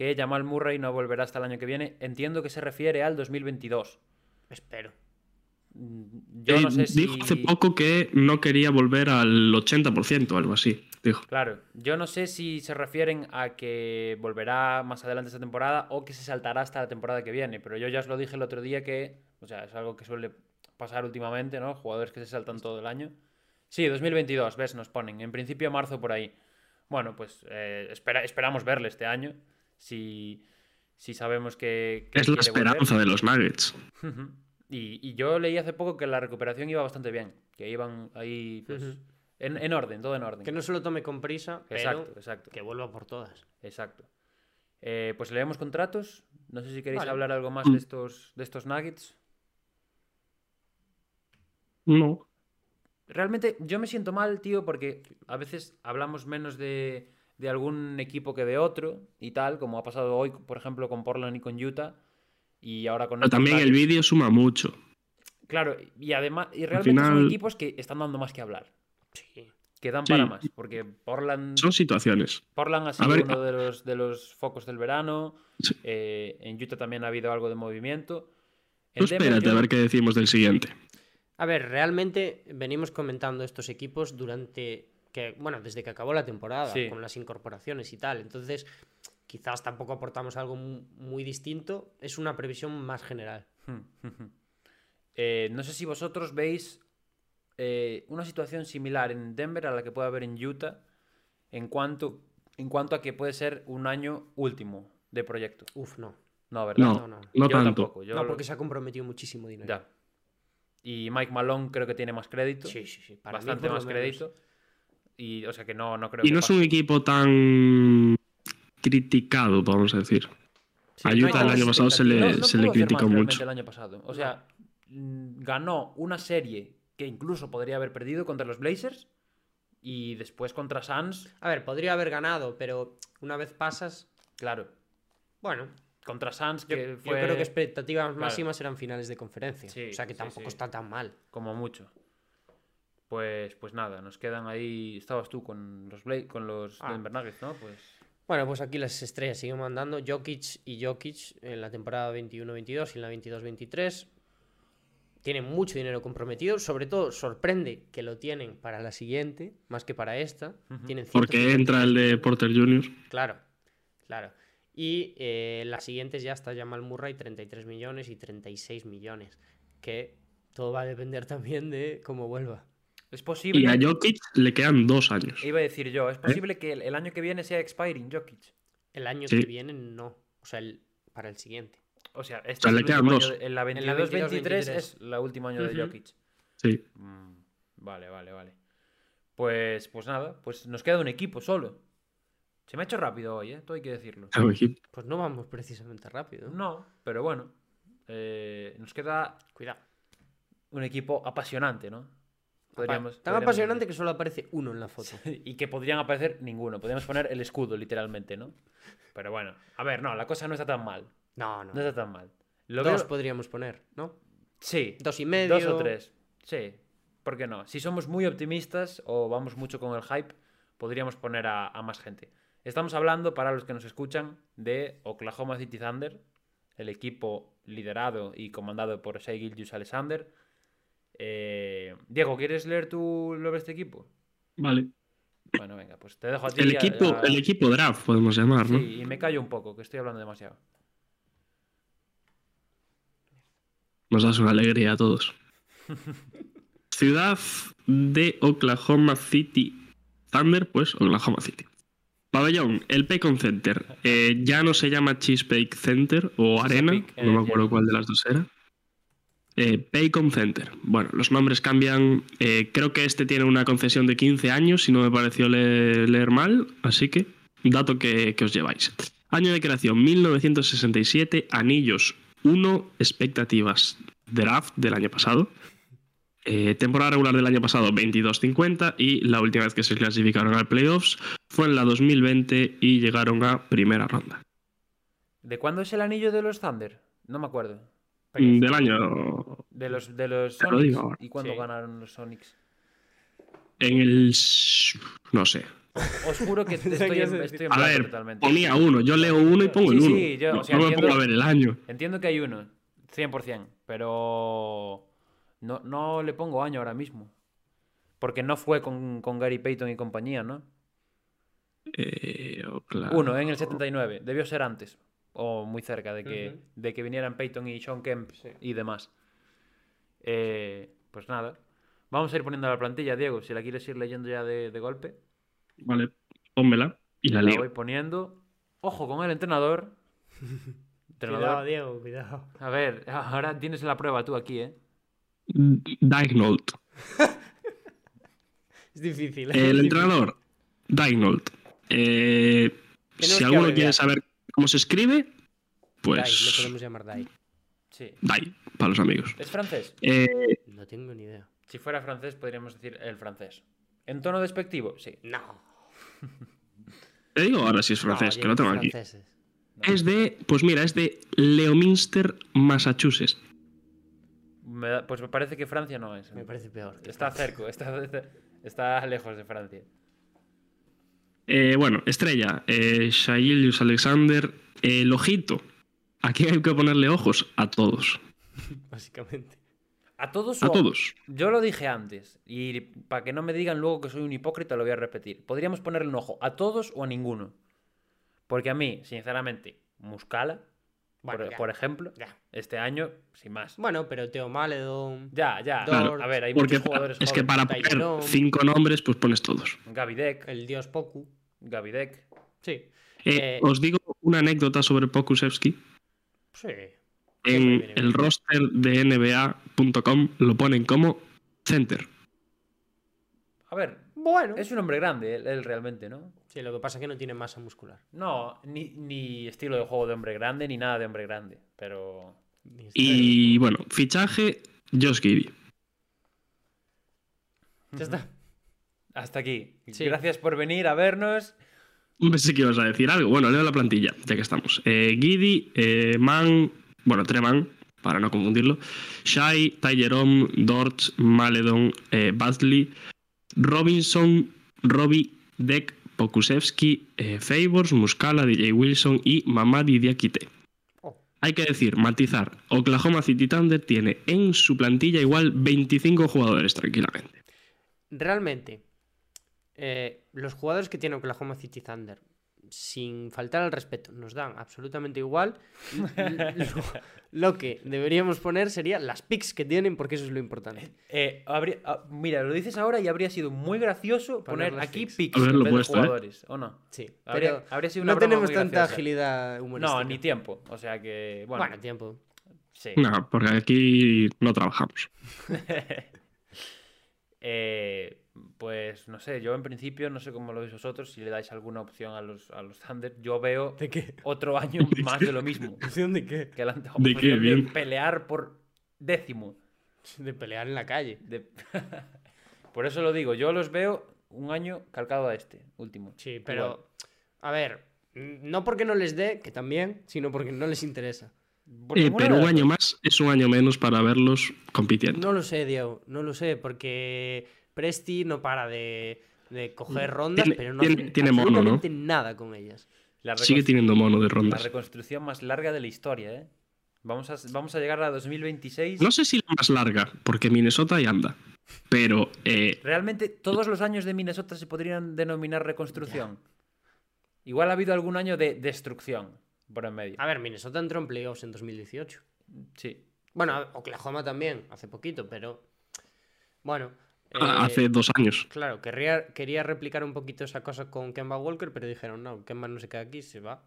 que Jamal Murray no volverá hasta el año que viene. Entiendo que se refiere al 2022. Espero. Mm, Yo Eh, no sé si... Dijo hace poco que no quería volver al 80% o algo así. Dijo. Claro, yo no sé si se refieren a que volverá más adelante esta temporada o que se saltará hasta la temporada que viene, pero yo ya os lo dije el otro día que, o sea, es algo que suele pasar últimamente, ¿no? Jugadores que se saltan todo el año. Sí, 2022, ves, nos ponen. En principio marzo por ahí. Bueno, pues eh, espera, esperamos verle este año. Si, si sabemos que... que Es la volver. esperanza de los Nuggets. Y, y yo leí hace poco que la recuperación iba bastante bien, que iban ahí pues, en, en orden, todo en orden. Que no se lo tome con prisa, pero Exacto, exacto. que vuelva por todas. Exacto. Eh, pues leemos contratos. No sé si queréis Vale. hablar algo más Mm. de estos, de estos nuggets. No. Realmente yo me siento mal, tío, porque a veces hablamos menos de, de algún equipo que de otro y tal, como ha pasado hoy, por ejemplo, con Portland y con Utah. Y ahora con Pero también el vídeo suma mucho. Claro, y además, y realmente son equipos que están dando más que hablar. Sí. Que dan Sí. para más. Porque Portland, Son situaciones. Portland ha sido ver, uno de los, de los focos del verano. Sí. eh, en Utah también ha habido algo de movimiento. En espérate yo a ver qué decimos del siguiente. A ver, realmente venimos comentando estos equipos durante que, bueno, desde que acabó la temporada, Sí. con las incorporaciones y tal. Entonces, quizás tampoco aportamos algo mu- muy distinto. Es una previsión más general. Eh, no sé si vosotros veis eh, una situación similar en Denver a la que puede haber en Utah en cuanto, en cuanto a que puede ser un año último de proyecto. Uf, no. No, ¿verdad? No, no, no, no. Yo tanto. tampoco. Yo no, lo- porque se ha comprometido muchísimo dinero. Ya. Y Mike Malone creo que tiene más crédito. Sí, sí, sí. Para bastante más menos. crédito. Y, o sea que no, no creo Y que no es un equipo tan criticado, vamos a decir. Sí, a no Utah el año pasado se le, No- no se le criticó mucho. el año pasado. O sea, mm, ganó una serie que incluso podría haber perdido contra los Blazers y después contra Suns, A ver, podría haber ganado, pero una vez pasas, claro, bueno, contra Suns yo, que yo fue creo que expectativas máximas eran finales de conferencia. Sí, o sea que sí, tampoco sí. está tan mal. como mucho. Pues, pues nada, nos quedan ahí. Estabas tú con los Bla- con los Ah. Denver Nuggets, ¿no? Pues Bueno, pues aquí las estrellas siguen mandando. Jokic y Jokic en la temporada 21-22 y en la 22-23. Tienen mucho dinero comprometido. Sobre todo, sorprende que lo tienen para la siguiente, más que para esta. Tienen Porque 150 entra el de Porter Jr. Claro, claro. Y eh, las siguientes ya está Jamal Murray, 33 millones y 36 millones. Que todo va a depender también de cómo vuelva. Es posible. Y a Jokic le quedan dos años. Iba a decir yo, es posible que el, el año que viene sea expiring Jokic. El año Sí. que viene no. O sea, el- para el siguiente. O sea, este O sea, es le el quedan último dos. año de- en la En la 22-23 22-23 es el último año de. Jokic. Sí. Mm, vale, vale, vale. Pues, pues nada, pues nos queda un equipo solo. Se me ha hecho rápido hoy, ¿eh? Todo hay que decirlo. Pues no vamos precisamente rápido. No, pero bueno. eh, nos queda Cuidado. un equipo apasionante, ¿no? Podríamos, Tan podríamos apasionante que solo aparece uno en la foto. Y que podrían aparecer ninguno. Podríamos poner el escudo, literalmente, ¿no? Pero bueno, a ver, no, la cosa no está tan mal. No, no. No está tan mal. Lo Dos veo- podríamos poner, ¿no? Sí. Dos y medio. Dos o tres. Sí. ¿Por qué no? Si somos muy optimistas o vamos mucho con el hype, podríamos poner a, a más gente. Estamos hablando, para los que nos escuchan, de Oklahoma City Thunder, el equipo liderado y comandado por Shea Gilgeous Alexander. Eh, Diego, ¿quieres leer tú lo de este equipo? Vale. Bueno, venga, pues te dejo a ti. El equipo, a- el equipo draft, podemos llamar, ¿no? Sí, y me callo un poco, que estoy hablando demasiado. Nos das una alegría a todos. Ciudad de Oklahoma City Thunder, pues Oklahoma City. Pabellón, el Paycon Center. Eh, ya no se llama Chesapeake Center o Arena, no me eh, acuerdo cuál de las dos era. Eh, Paycon Center. Bueno, los nombres cambian. Eh, creo que este tiene una concesión de 15 años, si no me pareció le- leer mal, así que dato que, que os lleváis. Año de creación 1967, anillos 1, expectativas draft del año pasado. Eh, temporada regular del año pasado 22-50 y la última vez que se clasificaron al playoffs fue en la 2020 y llegaron a primera ronda. ¿De cuándo es el anillo de los Thunder? No me acuerdo. Mm, Del año De los, de los Te lo Sonics. digo ahora. ¿Y cuándo Sí. ganaron los Sonics? en el... no sé. Os juro que estoy en, estoy en A ver, totalmente. ponía uno, yo leo uno y pongo el uno. sí, yo, o no sea, no me entiendo- pongo a ver el año. Entiendo que hay uno, 100%, pero no, no le pongo año ahora mismo. Porque no fue con, con Gary Payton y compañía, ¿no? Eh, Oklahoma- Uno, en el 79. Debió ser antes. O muy cerca de que, de que vinieran Payton y Sean Kemp y demás. Eh, pues nada. Vamos a ir poniendo la plantilla, Diego, si la quieres ir leyendo ya de, de golpe. Vale, pónmela y la La leo. voy poniendo. Ojo con el entrenador. Cuidado, entrenador. Diego, cuidado. A ver, ahora tienes la prueba tú aquí, ¿eh? Dignold. Es difícil. El entrenador, Dignold. Eh, si alguno quiere saber cómo se escribe, Dai, le pues podemos llamar Dai. Sí. Dai, para los amigos. ¿Es francés? Eh, No tengo ni idea. Si fuera francés, podríamos decir el francés. ¿En tono despectivo? Sí. No. te digo ahora si es francés, que lo tengo aquí. franceses. Es de, pues mira, es de Leominster, Massachusetts. Me da- pues me parece que Francia no es. Me parece peor. Está cerca, está, está lejos de Francia. Eh, bueno, estrella, eh, Shailius Alexander, el ojito. Aquí hay que ponerle ojos a todos. Básicamente. A todos A o- todos. Yo lo dije antes. Y para que no me digan luego que soy un hipócrita, lo voy a repetir. Podríamos ponerle un ojo a todos o a ninguno. Porque a mí, sinceramente, Muscala, Bueno, por, ya. por ejemplo, Ya. este año, sin más. Bueno, pero Teo Maledon. Ya, ya. Claro, a ver, hay Porque muchos jugadores es que para poner cinco nombres, pues pones todos. Gavidec, El dios Poku. Gavidec. Sí. Eh, Eh, Os digo una anécdota sobre Pokusevski. Sí. En bien. el roster de NBA.com lo ponen como center. A ver, Bueno. es un hombre grande, él, él realmente, ¿no? Sí, lo que pasa es que no tiene masa muscular. No, ni, ni estilo de juego de hombre grande, ni nada de hombre grande. Pero. Y bueno, fichaje Josh Giddy. Ya está. Hasta aquí. Sí. Gracias por venir a vernos. Pensé que ibas a decir algo. Bueno, leo la plantilla, ya que estamos. Eh, Giddy, eh, Man, bueno, Treman, para no confundirlo. Shai, Tylerom, Dort, Maledon, eh, Badley, Robinson, Robbie, Deck, Pokusevski, eh, Favors, Muscala, DJ Wilson y Mamadi Diakite. Oh. Hay que decir, matizar, Oklahoma City Thunder tiene en su plantilla igual 25 jugadores tranquilamente. Realmente, eh, los jugadores que tiene Oklahoma City Thunder, sin faltar al respeto, nos dan absolutamente igual. lo, lo que deberíamos poner sería las picks que tienen, porque eso es lo importante. Eh, habría- ah, mira, lo dices ahora y habría sido muy gracioso Poner aquí picks. picks Haberlo en vez de puesto, ¿eh? jugadores, ¿o no? Sí, Habría- pero habría sido una no tenemos tanta graciosa. agilidad humorística. No, ni tiempo. O sea que, bueno, Bueno, tiempo. sí. No, porque aquí no trabajamos. Eh, pues no sé, yo en principio, no sé cómo lo veis vosotros, si le dais alguna opción a los, a los Thunder. Yo veo ¿De qué? otro año más de lo mismo. ¿Opción de qué? Que la ¿De qué? de Bien. pelear por décimo. De pelear en la calle. De- Por eso lo digo, yo los veo un año calcado a este, último. Sí, pero, a ver, no porque no les dé, que también, sino porque no les interesa. Eh, pero un año más es un año menos para verlos compitiendo. No lo sé, Diego, no lo sé, porque Presti no para de, de coger rondas, pero no tiene, tiene mono, ¿no? nada con ellas. Sigue teniendo mono de rondas. La reconstrucción más larga de la historia, ¿eh? Vamos a, vamos a llegar a 2026. No sé si la más larga, porque Minnesota ahí anda. Pero. Eh, Realmente todos los años de Minnesota se podrían denominar reconstrucción. Igual ha habido algún año de destrucción por en medio. A ver, Minnesota entró en playoffs en 2018. Sí. Bueno, Oklahoma también, hace poquito, pero. Bueno. Ah, hace dos años. Claro, querría, quería replicar un poquito esa cosa con Kemba Walker, pero dijeron, no, Kemba no se queda aquí, se va.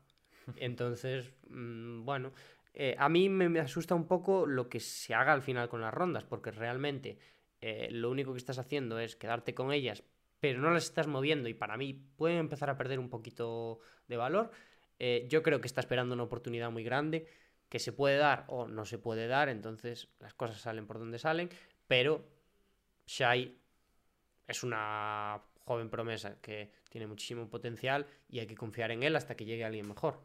Entonces, mm, bueno, eh, a mí me, asusta un poco lo que se haga al final con las rondas, porque realmente eh, lo único que estás haciendo es quedarte con ellas, pero no las estás moviendo y para mí pueden empezar a perder un poquito de valor. Eh, yo creo que está esperando una oportunidad muy grande que se puede dar o no se puede dar, entonces las cosas salen por donde salen, pero Shai es una joven promesa que tiene muchísimo potencial y hay que confiar en él hasta que llegue alguien mejor.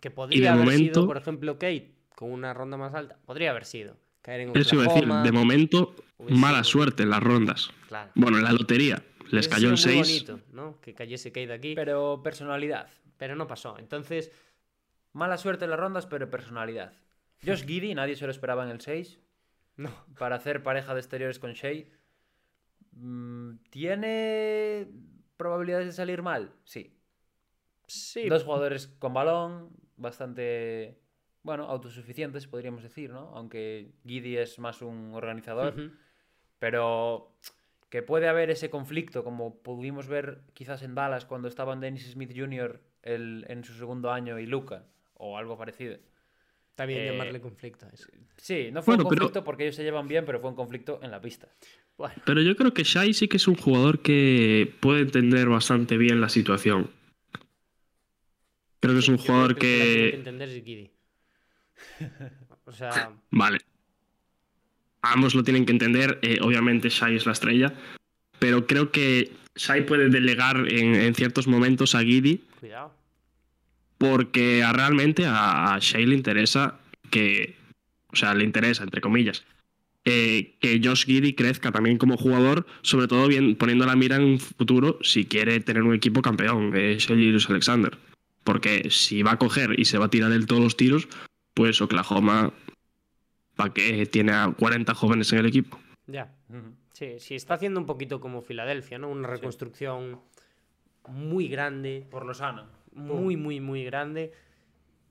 Que podría haber sido, por ejemplo, Kate con una ronda más alta. Podría haber sido. Caer en Eso decir, de momento, mala suerte en las rondas. Bueno, en la lotería. Les cayó en 6. ¿no? Que cayese Kate aquí. Pero personalidad. Pero no pasó. Entonces. Mala suerte en las rondas, pero personalidad. Josh Giddy, nadie se lo esperaba en el 6. No. Para hacer pareja de exteriores con Shea. Mm, ¿Tiene probabilidades de salir mal? Sí. Sí. Dos jugadores con balón, bastante, bueno, autosuficientes, podríamos decir, ¿no? Aunque Giddy es más un organizador. Pero que puede haber ese conflicto, como pudimos ver quizás en Dallas cuando estaban Dennis Smith Jr. en su segundo año y Luca, o algo parecido. Está bien llamarle conflicto eso. Sí, no fue un conflicto porque ellos se llevan bien, pero fue un conflicto en la pista. Pero yo creo que Shai sí que es un jugador que puede entender bastante bien la situación. Creo que es un jugador que. que entender es o sea. Vale. Ambos lo tienen que entender. Eh, obviamente, Shai es la estrella. Pero creo que Shai puede delegar en, ciertos momentos a Giddy. Cuidado. Porque realmente a, a Shai le interesa que. O sea, le interesa, entre comillas, eh, que Josh Giddy crezca también como jugador, sobre todo bien, poniendo la mira en un futuro si quiere tener un equipo campeón, eh, es Alexander. Porque si va a coger y se va a tirar él todos los tiros, pues Oklahoma, ¿para qué tiene a 40 jóvenes en el equipo? Ya. Sí, sí, está haciendo un poquito como Filadelfia, ¿no? Una reconstrucción muy grande. Por lo sano. Muy, muy, muy grande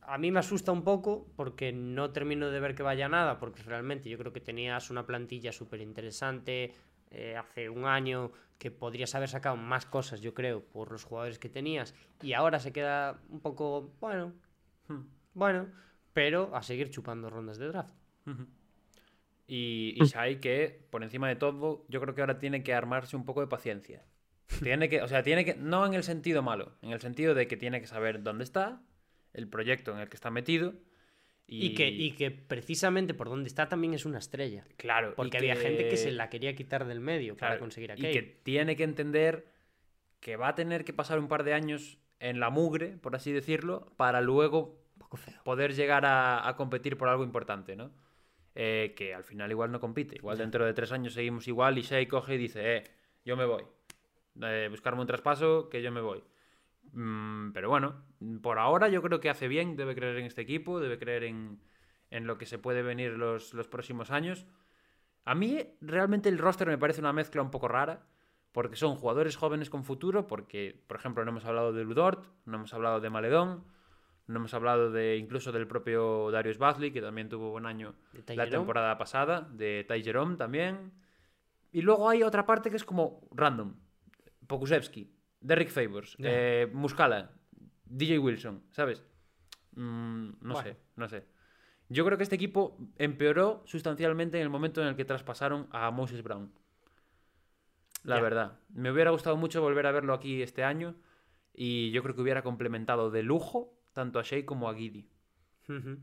a mí me asusta un poco porque no termino de ver que vaya nada, porque realmente yo creo que tenías una plantilla súper interesante eh, hace un año que podrías haber sacado más cosas, yo creo, por los jugadores que tenías, y ahora se queda un poco, bueno, hmm. bueno, pero a seguir chupando rondas de draft. Y, y Shai que, por encima de todo, yo creo que ahora tiene que armarse un poco de paciencia. Tiene que, o sea, tiene que, no en el sentido malo, en el sentido de que tiene que saber dónde está, el proyecto en el que está metido. Y... que, y que precisamente por donde está también es una estrella. Claro. Porque había gente que se la quería quitar del medio para conseguir aquello. Y que tiene que entender que va a tener que pasar un par de años en la mugre, por así decirlo, para luego poder llegar a, competir por algo importante, ¿no? Eh, que al final igual no compite. Igual dentro de tres años seguimos igual y Shea coge y dice, eh, yo me voy. Eh, buscarme un traspaso, que yo me voy. Mm, pero bueno, por ahora yo creo que hace bien, debe creer en este equipo, debe creer en, lo que se puede venir los, próximos años. A mí realmente el roster me parece una mezcla un poco rara, porque son jugadores jóvenes con futuro, porque, por ejemplo, no hemos hablado de Ludort, no hemos hablado de Maledón, no hemos hablado de incluso del propio Darius Basley, que también tuvo buen año la temporada pasada, de Ty Jerome también. Y luego hay otra parte que es como random. Pokusevski, Derrick Favors, eh, Muscala, DJ Wilson, ¿sabes? Mm, no sé, no sé. Yo creo que este equipo empeoró sustancialmente en el momento en el que traspasaron a Moses Brown. La verdad. Me hubiera gustado mucho volver a verlo aquí este año y yo creo que hubiera complementado de lujo tanto a Shea como a Giddy.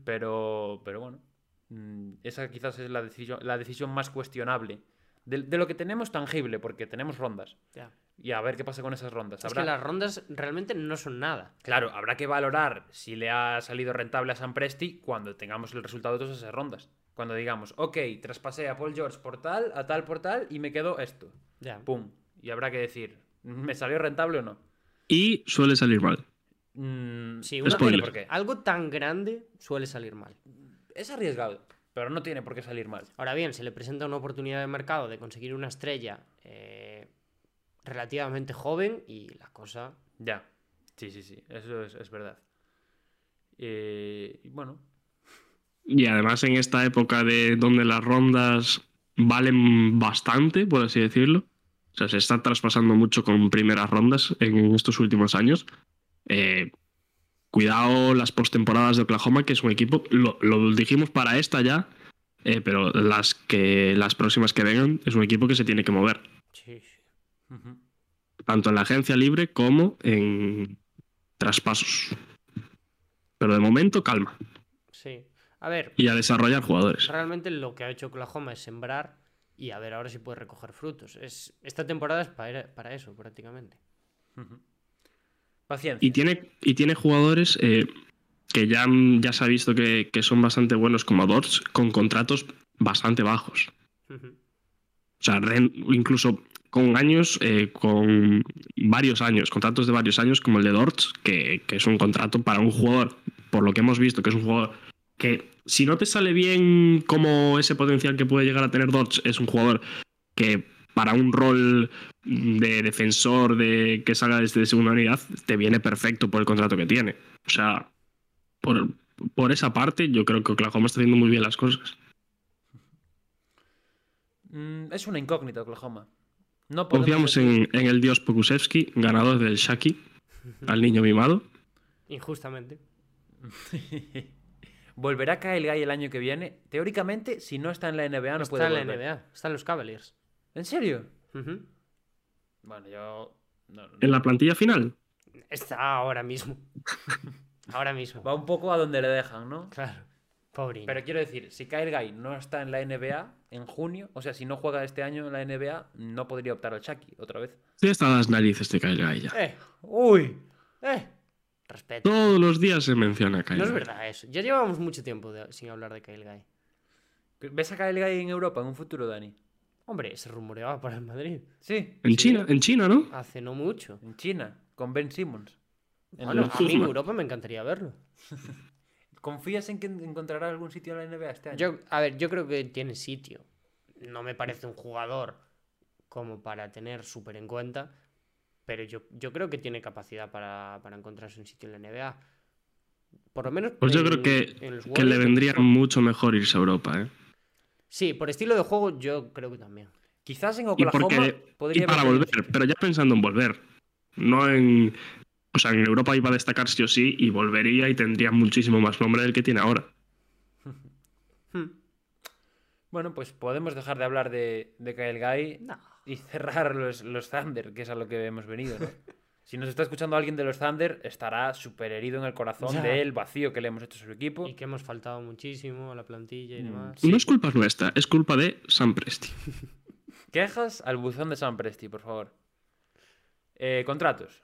pero, pero bueno, mm, esa quizás es la decisión, la decisión más cuestionable De, de lo que tenemos tangible, porque tenemos rondas. Ya. Y a ver qué pasa con esas rondas. Es Habrá- que las rondas realmente no son nada. Claro, habrá que valorar si le ha salido rentable a San Presti cuando tengamos el resultado de todas esas rondas. Cuando digamos, ok, traspasé a Paul George por tal, a tal por tal, y me quedó esto. Ya. Pum. Y habrá que decir, ¿me salió rentable o no? Y suele salir mal. Mm, Sí, no una- tiene Spoiler. por qué. Algo tan grande suele salir mal. Es arriesgado, pero no tiene por qué salir mal. Ahora bien, se le presenta una oportunidad de mercado de conseguir una estrella eh, relativamente joven y la cosa... Ya. Sí, sí, sí. Eso es, es verdad. Eh, y bueno, Y además en esta época de donde las rondas valen bastante, por así decirlo. O sea, se está traspasando mucho con primeras rondas en estos últimos años. Eh, cuidado las postemporadas de Oklahoma, que es un equipo, lo, lo dijimos para esta ya, eh, pero las, que, las próximas que vengan es un equipo que se tiene que mover, Sí, tanto en la agencia libre como en traspasos. Pero de momento, calma. Sí. A ver, Y a desarrollar jugadores. realmente lo que ha hecho Oklahoma es sembrar y a ver ahora si puede recoger frutos. Es, esta temporada es para, para eso, prácticamente. paciencia. Y tiene, y tiene jugadores eh, que ya, ya se ha visto que, que son bastante buenos como Dodge, con contratos bastante bajos. O sea, incluso con años, eh, con varios años, contratos de varios años, como el de Dortz, que, que es un contrato para un jugador, por lo que hemos visto, que es un jugador que si no te sale bien como ese potencial que puede llegar a tener Dortz, es un jugador que para un rol de defensor de que salga desde segunda unidad, te viene perfecto por el contrato que tiene. O sea, por, por esa parte, yo creo que Oklahoma está haciendo muy bien las cosas. Mm, es una incógnita Oklahoma. No podemos Confiamos en, en el dios Pokusevski, ganador del Shaki, al niño mimado. Injustamente. ¿Volverá Kyle Guy el año que viene? Teóricamente, si no está en la NBA, no puede está en la volver. NBA, está en los Cavaliers. ¿En serio? Bueno, yo... no, no. En la plantilla final, Está ahora mismo. ahora mismo. Va un poco a donde le dejan, ¿no? Claro. Pobre. Pero quiero decir, si Kyle Guy no está en la NBA en junio, o sea, si no juega este año en la NBA, no podría optar al Chucky otra vez. sí están las narices de Kyle Guy ya. Eh, uy. Eh. Respeto. Todos los días se menciona a Kyle No es verdad eso. Ya llevamos mucho tiempo de- sin hablar de Kyle Guy. ¿Ves a Kyle Guy en Europa en un futuro, Dani? Hombre, se rumoreaba para el Madrid. Sí. En China, en China, ¿no? Hace no mucho. En China, con Ben Simmons. En Bueno, los- a mí en. Europa me encantaría verlo. ¿Confías en que encontrará algún sitio en la NBA este año? Yo, a ver, yo creo que tiene sitio. No me parece un jugador como para tener súper en cuenta, pero yo, yo creo que tiene capacidad para, para encontrarse un sitio en la NBA. Por lo menos. Pues yo creo que, que le vendría mucho mejor irse a Europa, ¿eh? Sí, por estilo de juego, yo creo que también. Quizás en Y, Oklahoma porque, podría y para volver, pero ya pensando en volver. No en. O sea, en Europa iba a destacar sí o sí y volvería y tendría muchísimo más nombre del que tiene ahora. Bueno, pues podemos dejar de hablar de, de Kyle Guy No. y cerrar los, los Thunder, que es a lo que hemos venido, ¿no? si nos está escuchando alguien de los Thunder, estará súper herido en el corazón Ya. del vacío que le hemos hecho a su equipo. Y que hemos faltado muchísimo a la plantilla y Mm, demás. Sí. No es culpa nuestra, es culpa de Sam Presti. Quejas al buzón de San Presti, por favor. Eh, contratos.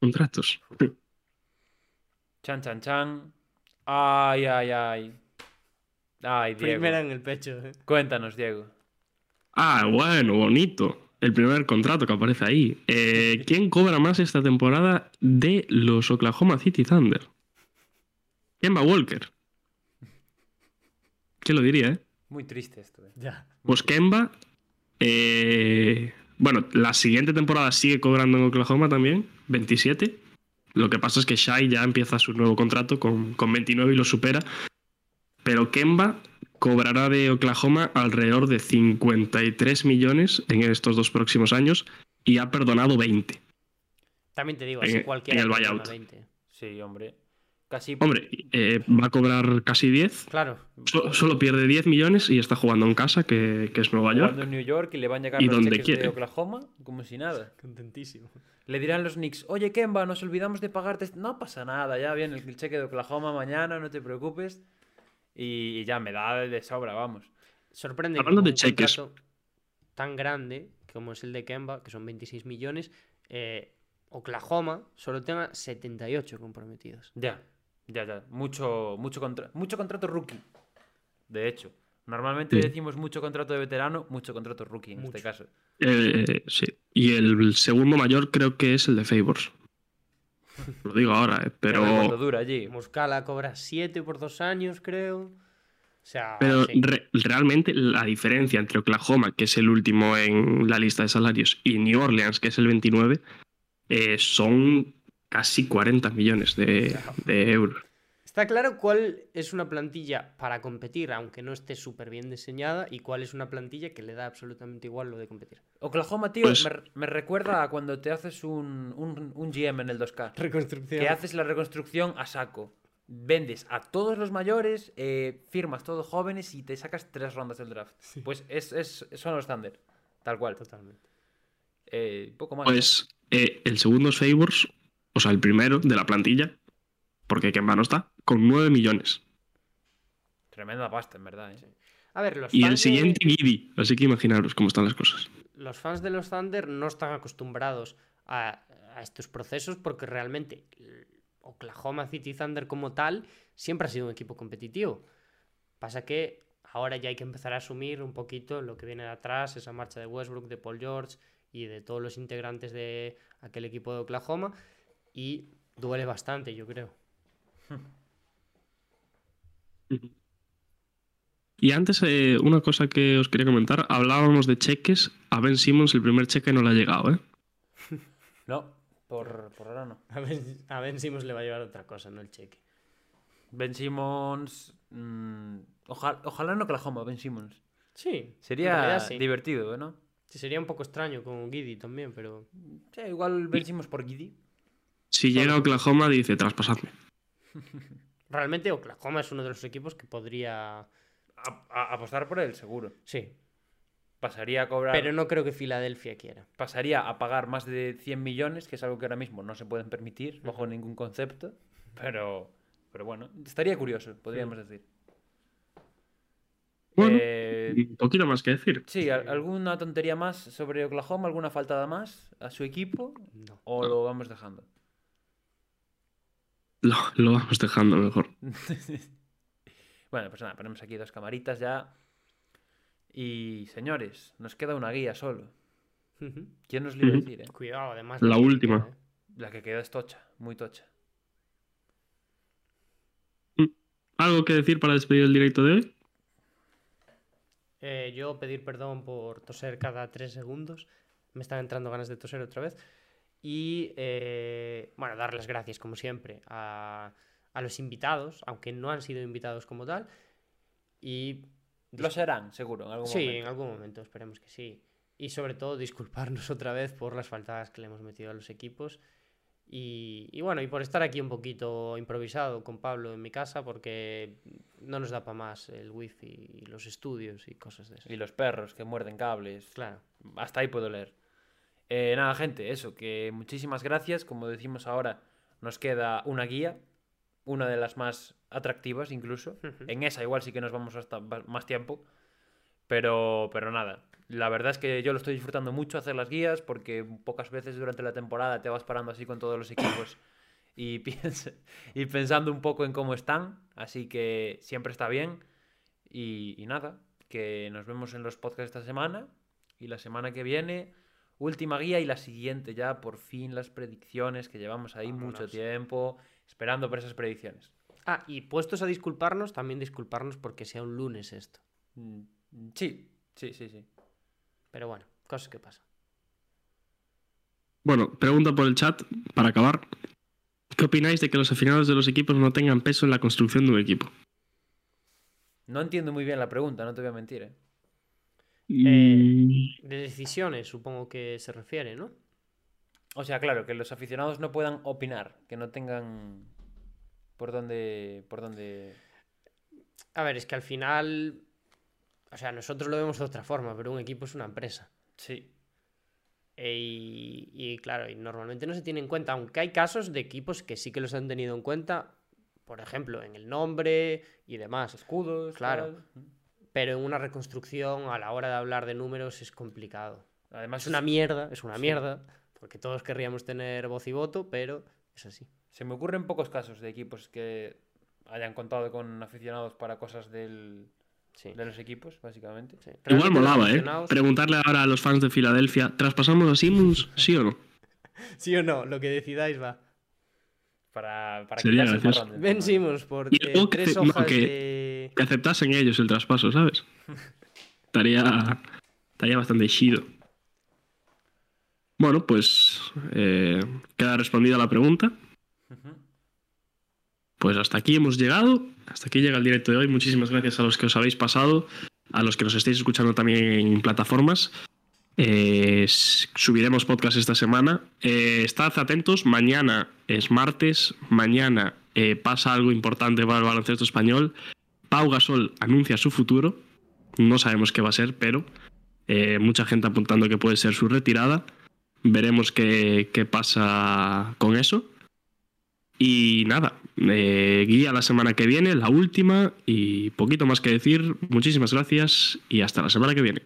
Contratos. Chan, chan, chan. Ay, ay, ay. Ay, Diego. Primera en el pecho. eh. Cuéntanos, Diego. Ah, bueno, bonito. El primer contrato que aparece ahí. Eh, ¿Quién cobra más esta temporada de los Oklahoma City Thunder? Kemba Walker. ¿Quién lo diría, eh? Muy triste esto, eh. Ya. Pues Kemba. eh, bueno, la siguiente temporada sigue cobrando en Oklahoma también, 27. Lo que pasa es que Shai ya empieza su nuevo contrato con, con 29 y lo supera. Pero Kemba cobrará de Oklahoma alrededor de 53 millones en estos dos próximos años y ha perdonado 20. También te digo, En- así en cualquiera. el perdona buyout. 20. Sí, hombre. Casi. Hombre, eh, va a cobrar casi 10. Claro. So- solo pierde 10 millones y está jugando en casa, que, que es Nueva jugando York. en New York y le van a llegar Y los donde cheques de quiere. Oklahoma como si nada. Contentísimo. Le dirán los Knicks, oye Kemba, nos olvidamos de pagarte. este-". No pasa nada, ya viene el cheque de Oklahoma mañana, no te preocupes. Y, y ya me da de sobra, vamos. Sorprende. Hablando que de un cheques. tan grande como es el de Kemba, que son 26 millones, eh, Oklahoma solo tenga 78 comprometidos. Ya, ya, ya. Mucho, mucho, contra- mucho contrato rookie. De hecho, normalmente Sí. decimos mucho contrato de veterano, mucho contrato rookie en este caso. Eh, sí. Y el segundo mayor creo que es el de Favors. Lo digo ahora, eh, pero, dura allí. Muscala cobra 7 por dos años, creo. O sea, pero sí. re- realmente la diferencia entre Oklahoma, que es el último en la lista de salarios, y New Orleans, que es el 29, eh, son casi 40 millones de, de euros. Está claro cuál es una plantilla para competir, aunque no esté súper bien diseñada, y cuál es una plantilla que le da absolutamente igual lo de competir. Oklahoma, tío, Pues- me, me recuerda a cuando te haces un, un, un GM en el 2K. Reconstrucción. Que haces la reconstrucción a saco. Vendes a todos los mayores, eh, firmas todos jóvenes y te sacas tres rondas del draft. Pues es, es, son los Thunder. Tal cual. Totalmente. Eh, poco más. Pues eh, el segundo es Favors, o sea, el primero de la plantilla, porque Kemba no está, con 9 millones. Tremenda pasta, en verdad. ¿eh? A ver, los Y el fans, de, siguiente, Giddy. Así que imaginaros cómo están las cosas. los fans de los Thunder no están acostumbrados a, a estos procesos porque realmente Oklahoma City Thunder como tal siempre ha sido un equipo competitivo. Pasa que ahora ya hay que empezar a asumir un poquito lo que viene de atrás, esa marcha de Westbrook, de Paul George y de todos los integrantes de aquel equipo de Oklahoma. Y duele bastante, yo creo. Y antes, eh, una cosa que os quería comentar, hablábamos de cheques. A Ben Simmons el primer cheque no le ha llegado, ¿eh? No, por, por ahora no. A Ben Simmons le va a llevar otra cosa, no el cheque. Ben Simmons. mm, ojalá, ojalá en Oklahoma, Ben Simmons. Sí, Sería sí. divertido, ¿no? Sí, sería un poco extraño con Giddy también, pero Sí, igual Ben Simmons por Giddy. Si llega a Oklahoma, dice, traspasadme. realmente Oklahoma es uno de los equipos que podría... A- a- apostar por él, seguro. Sí, Pasaría a cobrar. pero no creo que Filadelfia quiera. Pasaría a pagar más de 100 millones, que es algo que ahora mismo no se pueden permitir bajo ningún concepto. Pero, pero bueno, estaría curioso, podríamos decir. Bueno, Eh, un poquito más que decir. sí, ¿al- ¿alguna tontería más sobre Oklahoma? ¿Alguna faltada más a su equipo? No. ¿O lo vamos dejando? Lo, lo vamos dejando mejor. Bueno, pues nada, ponemos aquí dos camaritas ya. Y señores, nos queda una guía solo. ¿Quién nos lo iba a decir, eh? Cuidado, además. La última. La que queda es tocha, muy tocha. ¿Algo que decir para despedir el directo de hoy? Eh, yo pedir perdón por toser cada tres segundos. Me están entrando ganas de toser otra vez. Y eh, bueno, dar las gracias, como siempre, a, a los invitados, aunque no han sido invitados como tal. Y Lo serán, seguro, en algún sí, momento. en algún momento, esperemos que sí. Y sobre todo disculparnos otra vez por las faltadas que le hemos metido a los equipos. Y, y bueno, y por estar aquí un poquito improvisado con Pablo en mi casa, porque no nos da para más el wifi y los estudios y cosas de eso. Y los perros que muerden cables. Claro. Hasta ahí puedo leer. Eh, nada, gente, eso, que muchísimas gracias. Como decimos ahora, nos queda una guía, una de las más atractivas incluso. En esa igual sí que nos vamos hasta más tiempo. Pero, pero nada, la verdad es que yo lo estoy disfrutando mucho hacer las guías porque pocas veces durante la temporada te vas parando así con todos los equipos y, piensa- y pensando un poco en cómo están. Así que siempre está bien. Y, y nada, que nos vemos en los podcasts esta semana. Y la semana que viene, última guía y la siguiente ya, por fin las predicciones que llevamos ahí mucho tiempo esperando por esas predicciones. Ah, y puestos a disculparnos, también disculparnos porque sea un lunes esto. Mm, Sí, sí, sí, sí. Pero bueno, cosas que pasan. Bueno, pregunta por el chat, para acabar. ¿Qué opináis de que los aficionados de los equipos no tengan peso en la construcción de un equipo? No entiendo muy bien la pregunta, no te voy a mentir. ¿eh? Mm, De decisiones, supongo que se refiere, ¿no? O sea, claro, que los aficionados no puedan opinar, que no tengan por dónde, por dónde... A ver, es que al final. O sea, nosotros lo vemos de otra forma, pero un equipo es una empresa. Sí, E- Y, y claro, y normalmente no se tiene en cuenta, aunque hay casos de equipos que sí que los han tenido en cuenta, por ejemplo, en el nombre y demás. escudos, Claro. tal. Pero en una reconstrucción a la hora de hablar de números es complicado. Además, Es una mierda, es una mierda, porque todos querríamos tener voz y voto, pero es así. Se me ocurren pocos casos de equipos que hayan contado con aficionados para cosas del, Sí. de los equipos, básicamente. sí. Igual molaba, ¿eh? Preguntarle ahora a los fans de Filadelfia, ¿traspasamos a Simmons? ¿Sí o no? Sí o no, lo que decidáis va. Para, para Sería quitarse el marrón Ben encima. Simmons por eh, tres hojas que- de... Que aceptasen ellos el traspaso, ¿sabes? estaría, estaría bastante chido. Bueno, pues eh, queda respondida la pregunta. Pues hasta aquí hemos llegado. Hasta aquí llega el directo de hoy. Muchísimas gracias a los que os habéis pasado, a los que nos estáis escuchando también en plataformas. Eh, subiremos podcast esta semana. Eh, estad atentos, mañana es martes, mañana eh, pasa algo importante para el baloncesto español. Pau Gasol anuncia su futuro. No sabemos qué va a ser, pero eh, mucha gente apuntando que puede ser su retirada. Veremos qué, qué pasa con eso. Y nada, eh, guía la semana que viene, la última, y poquito más que decir. Muchísimas gracias y hasta la semana que viene.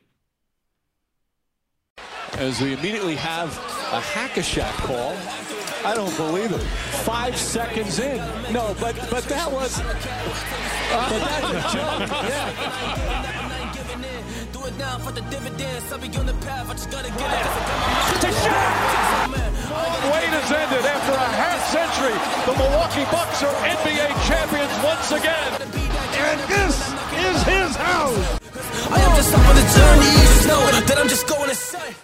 Immediately have a call. I don't believe it. Five seconds in. No, but but that was. But that's a joke. Yeah. The Wait has ended after a half century. The Milwaukee Bucks are NBA champions once again. And this is his house. I am just up on the journey. You just know that I'm just going to say.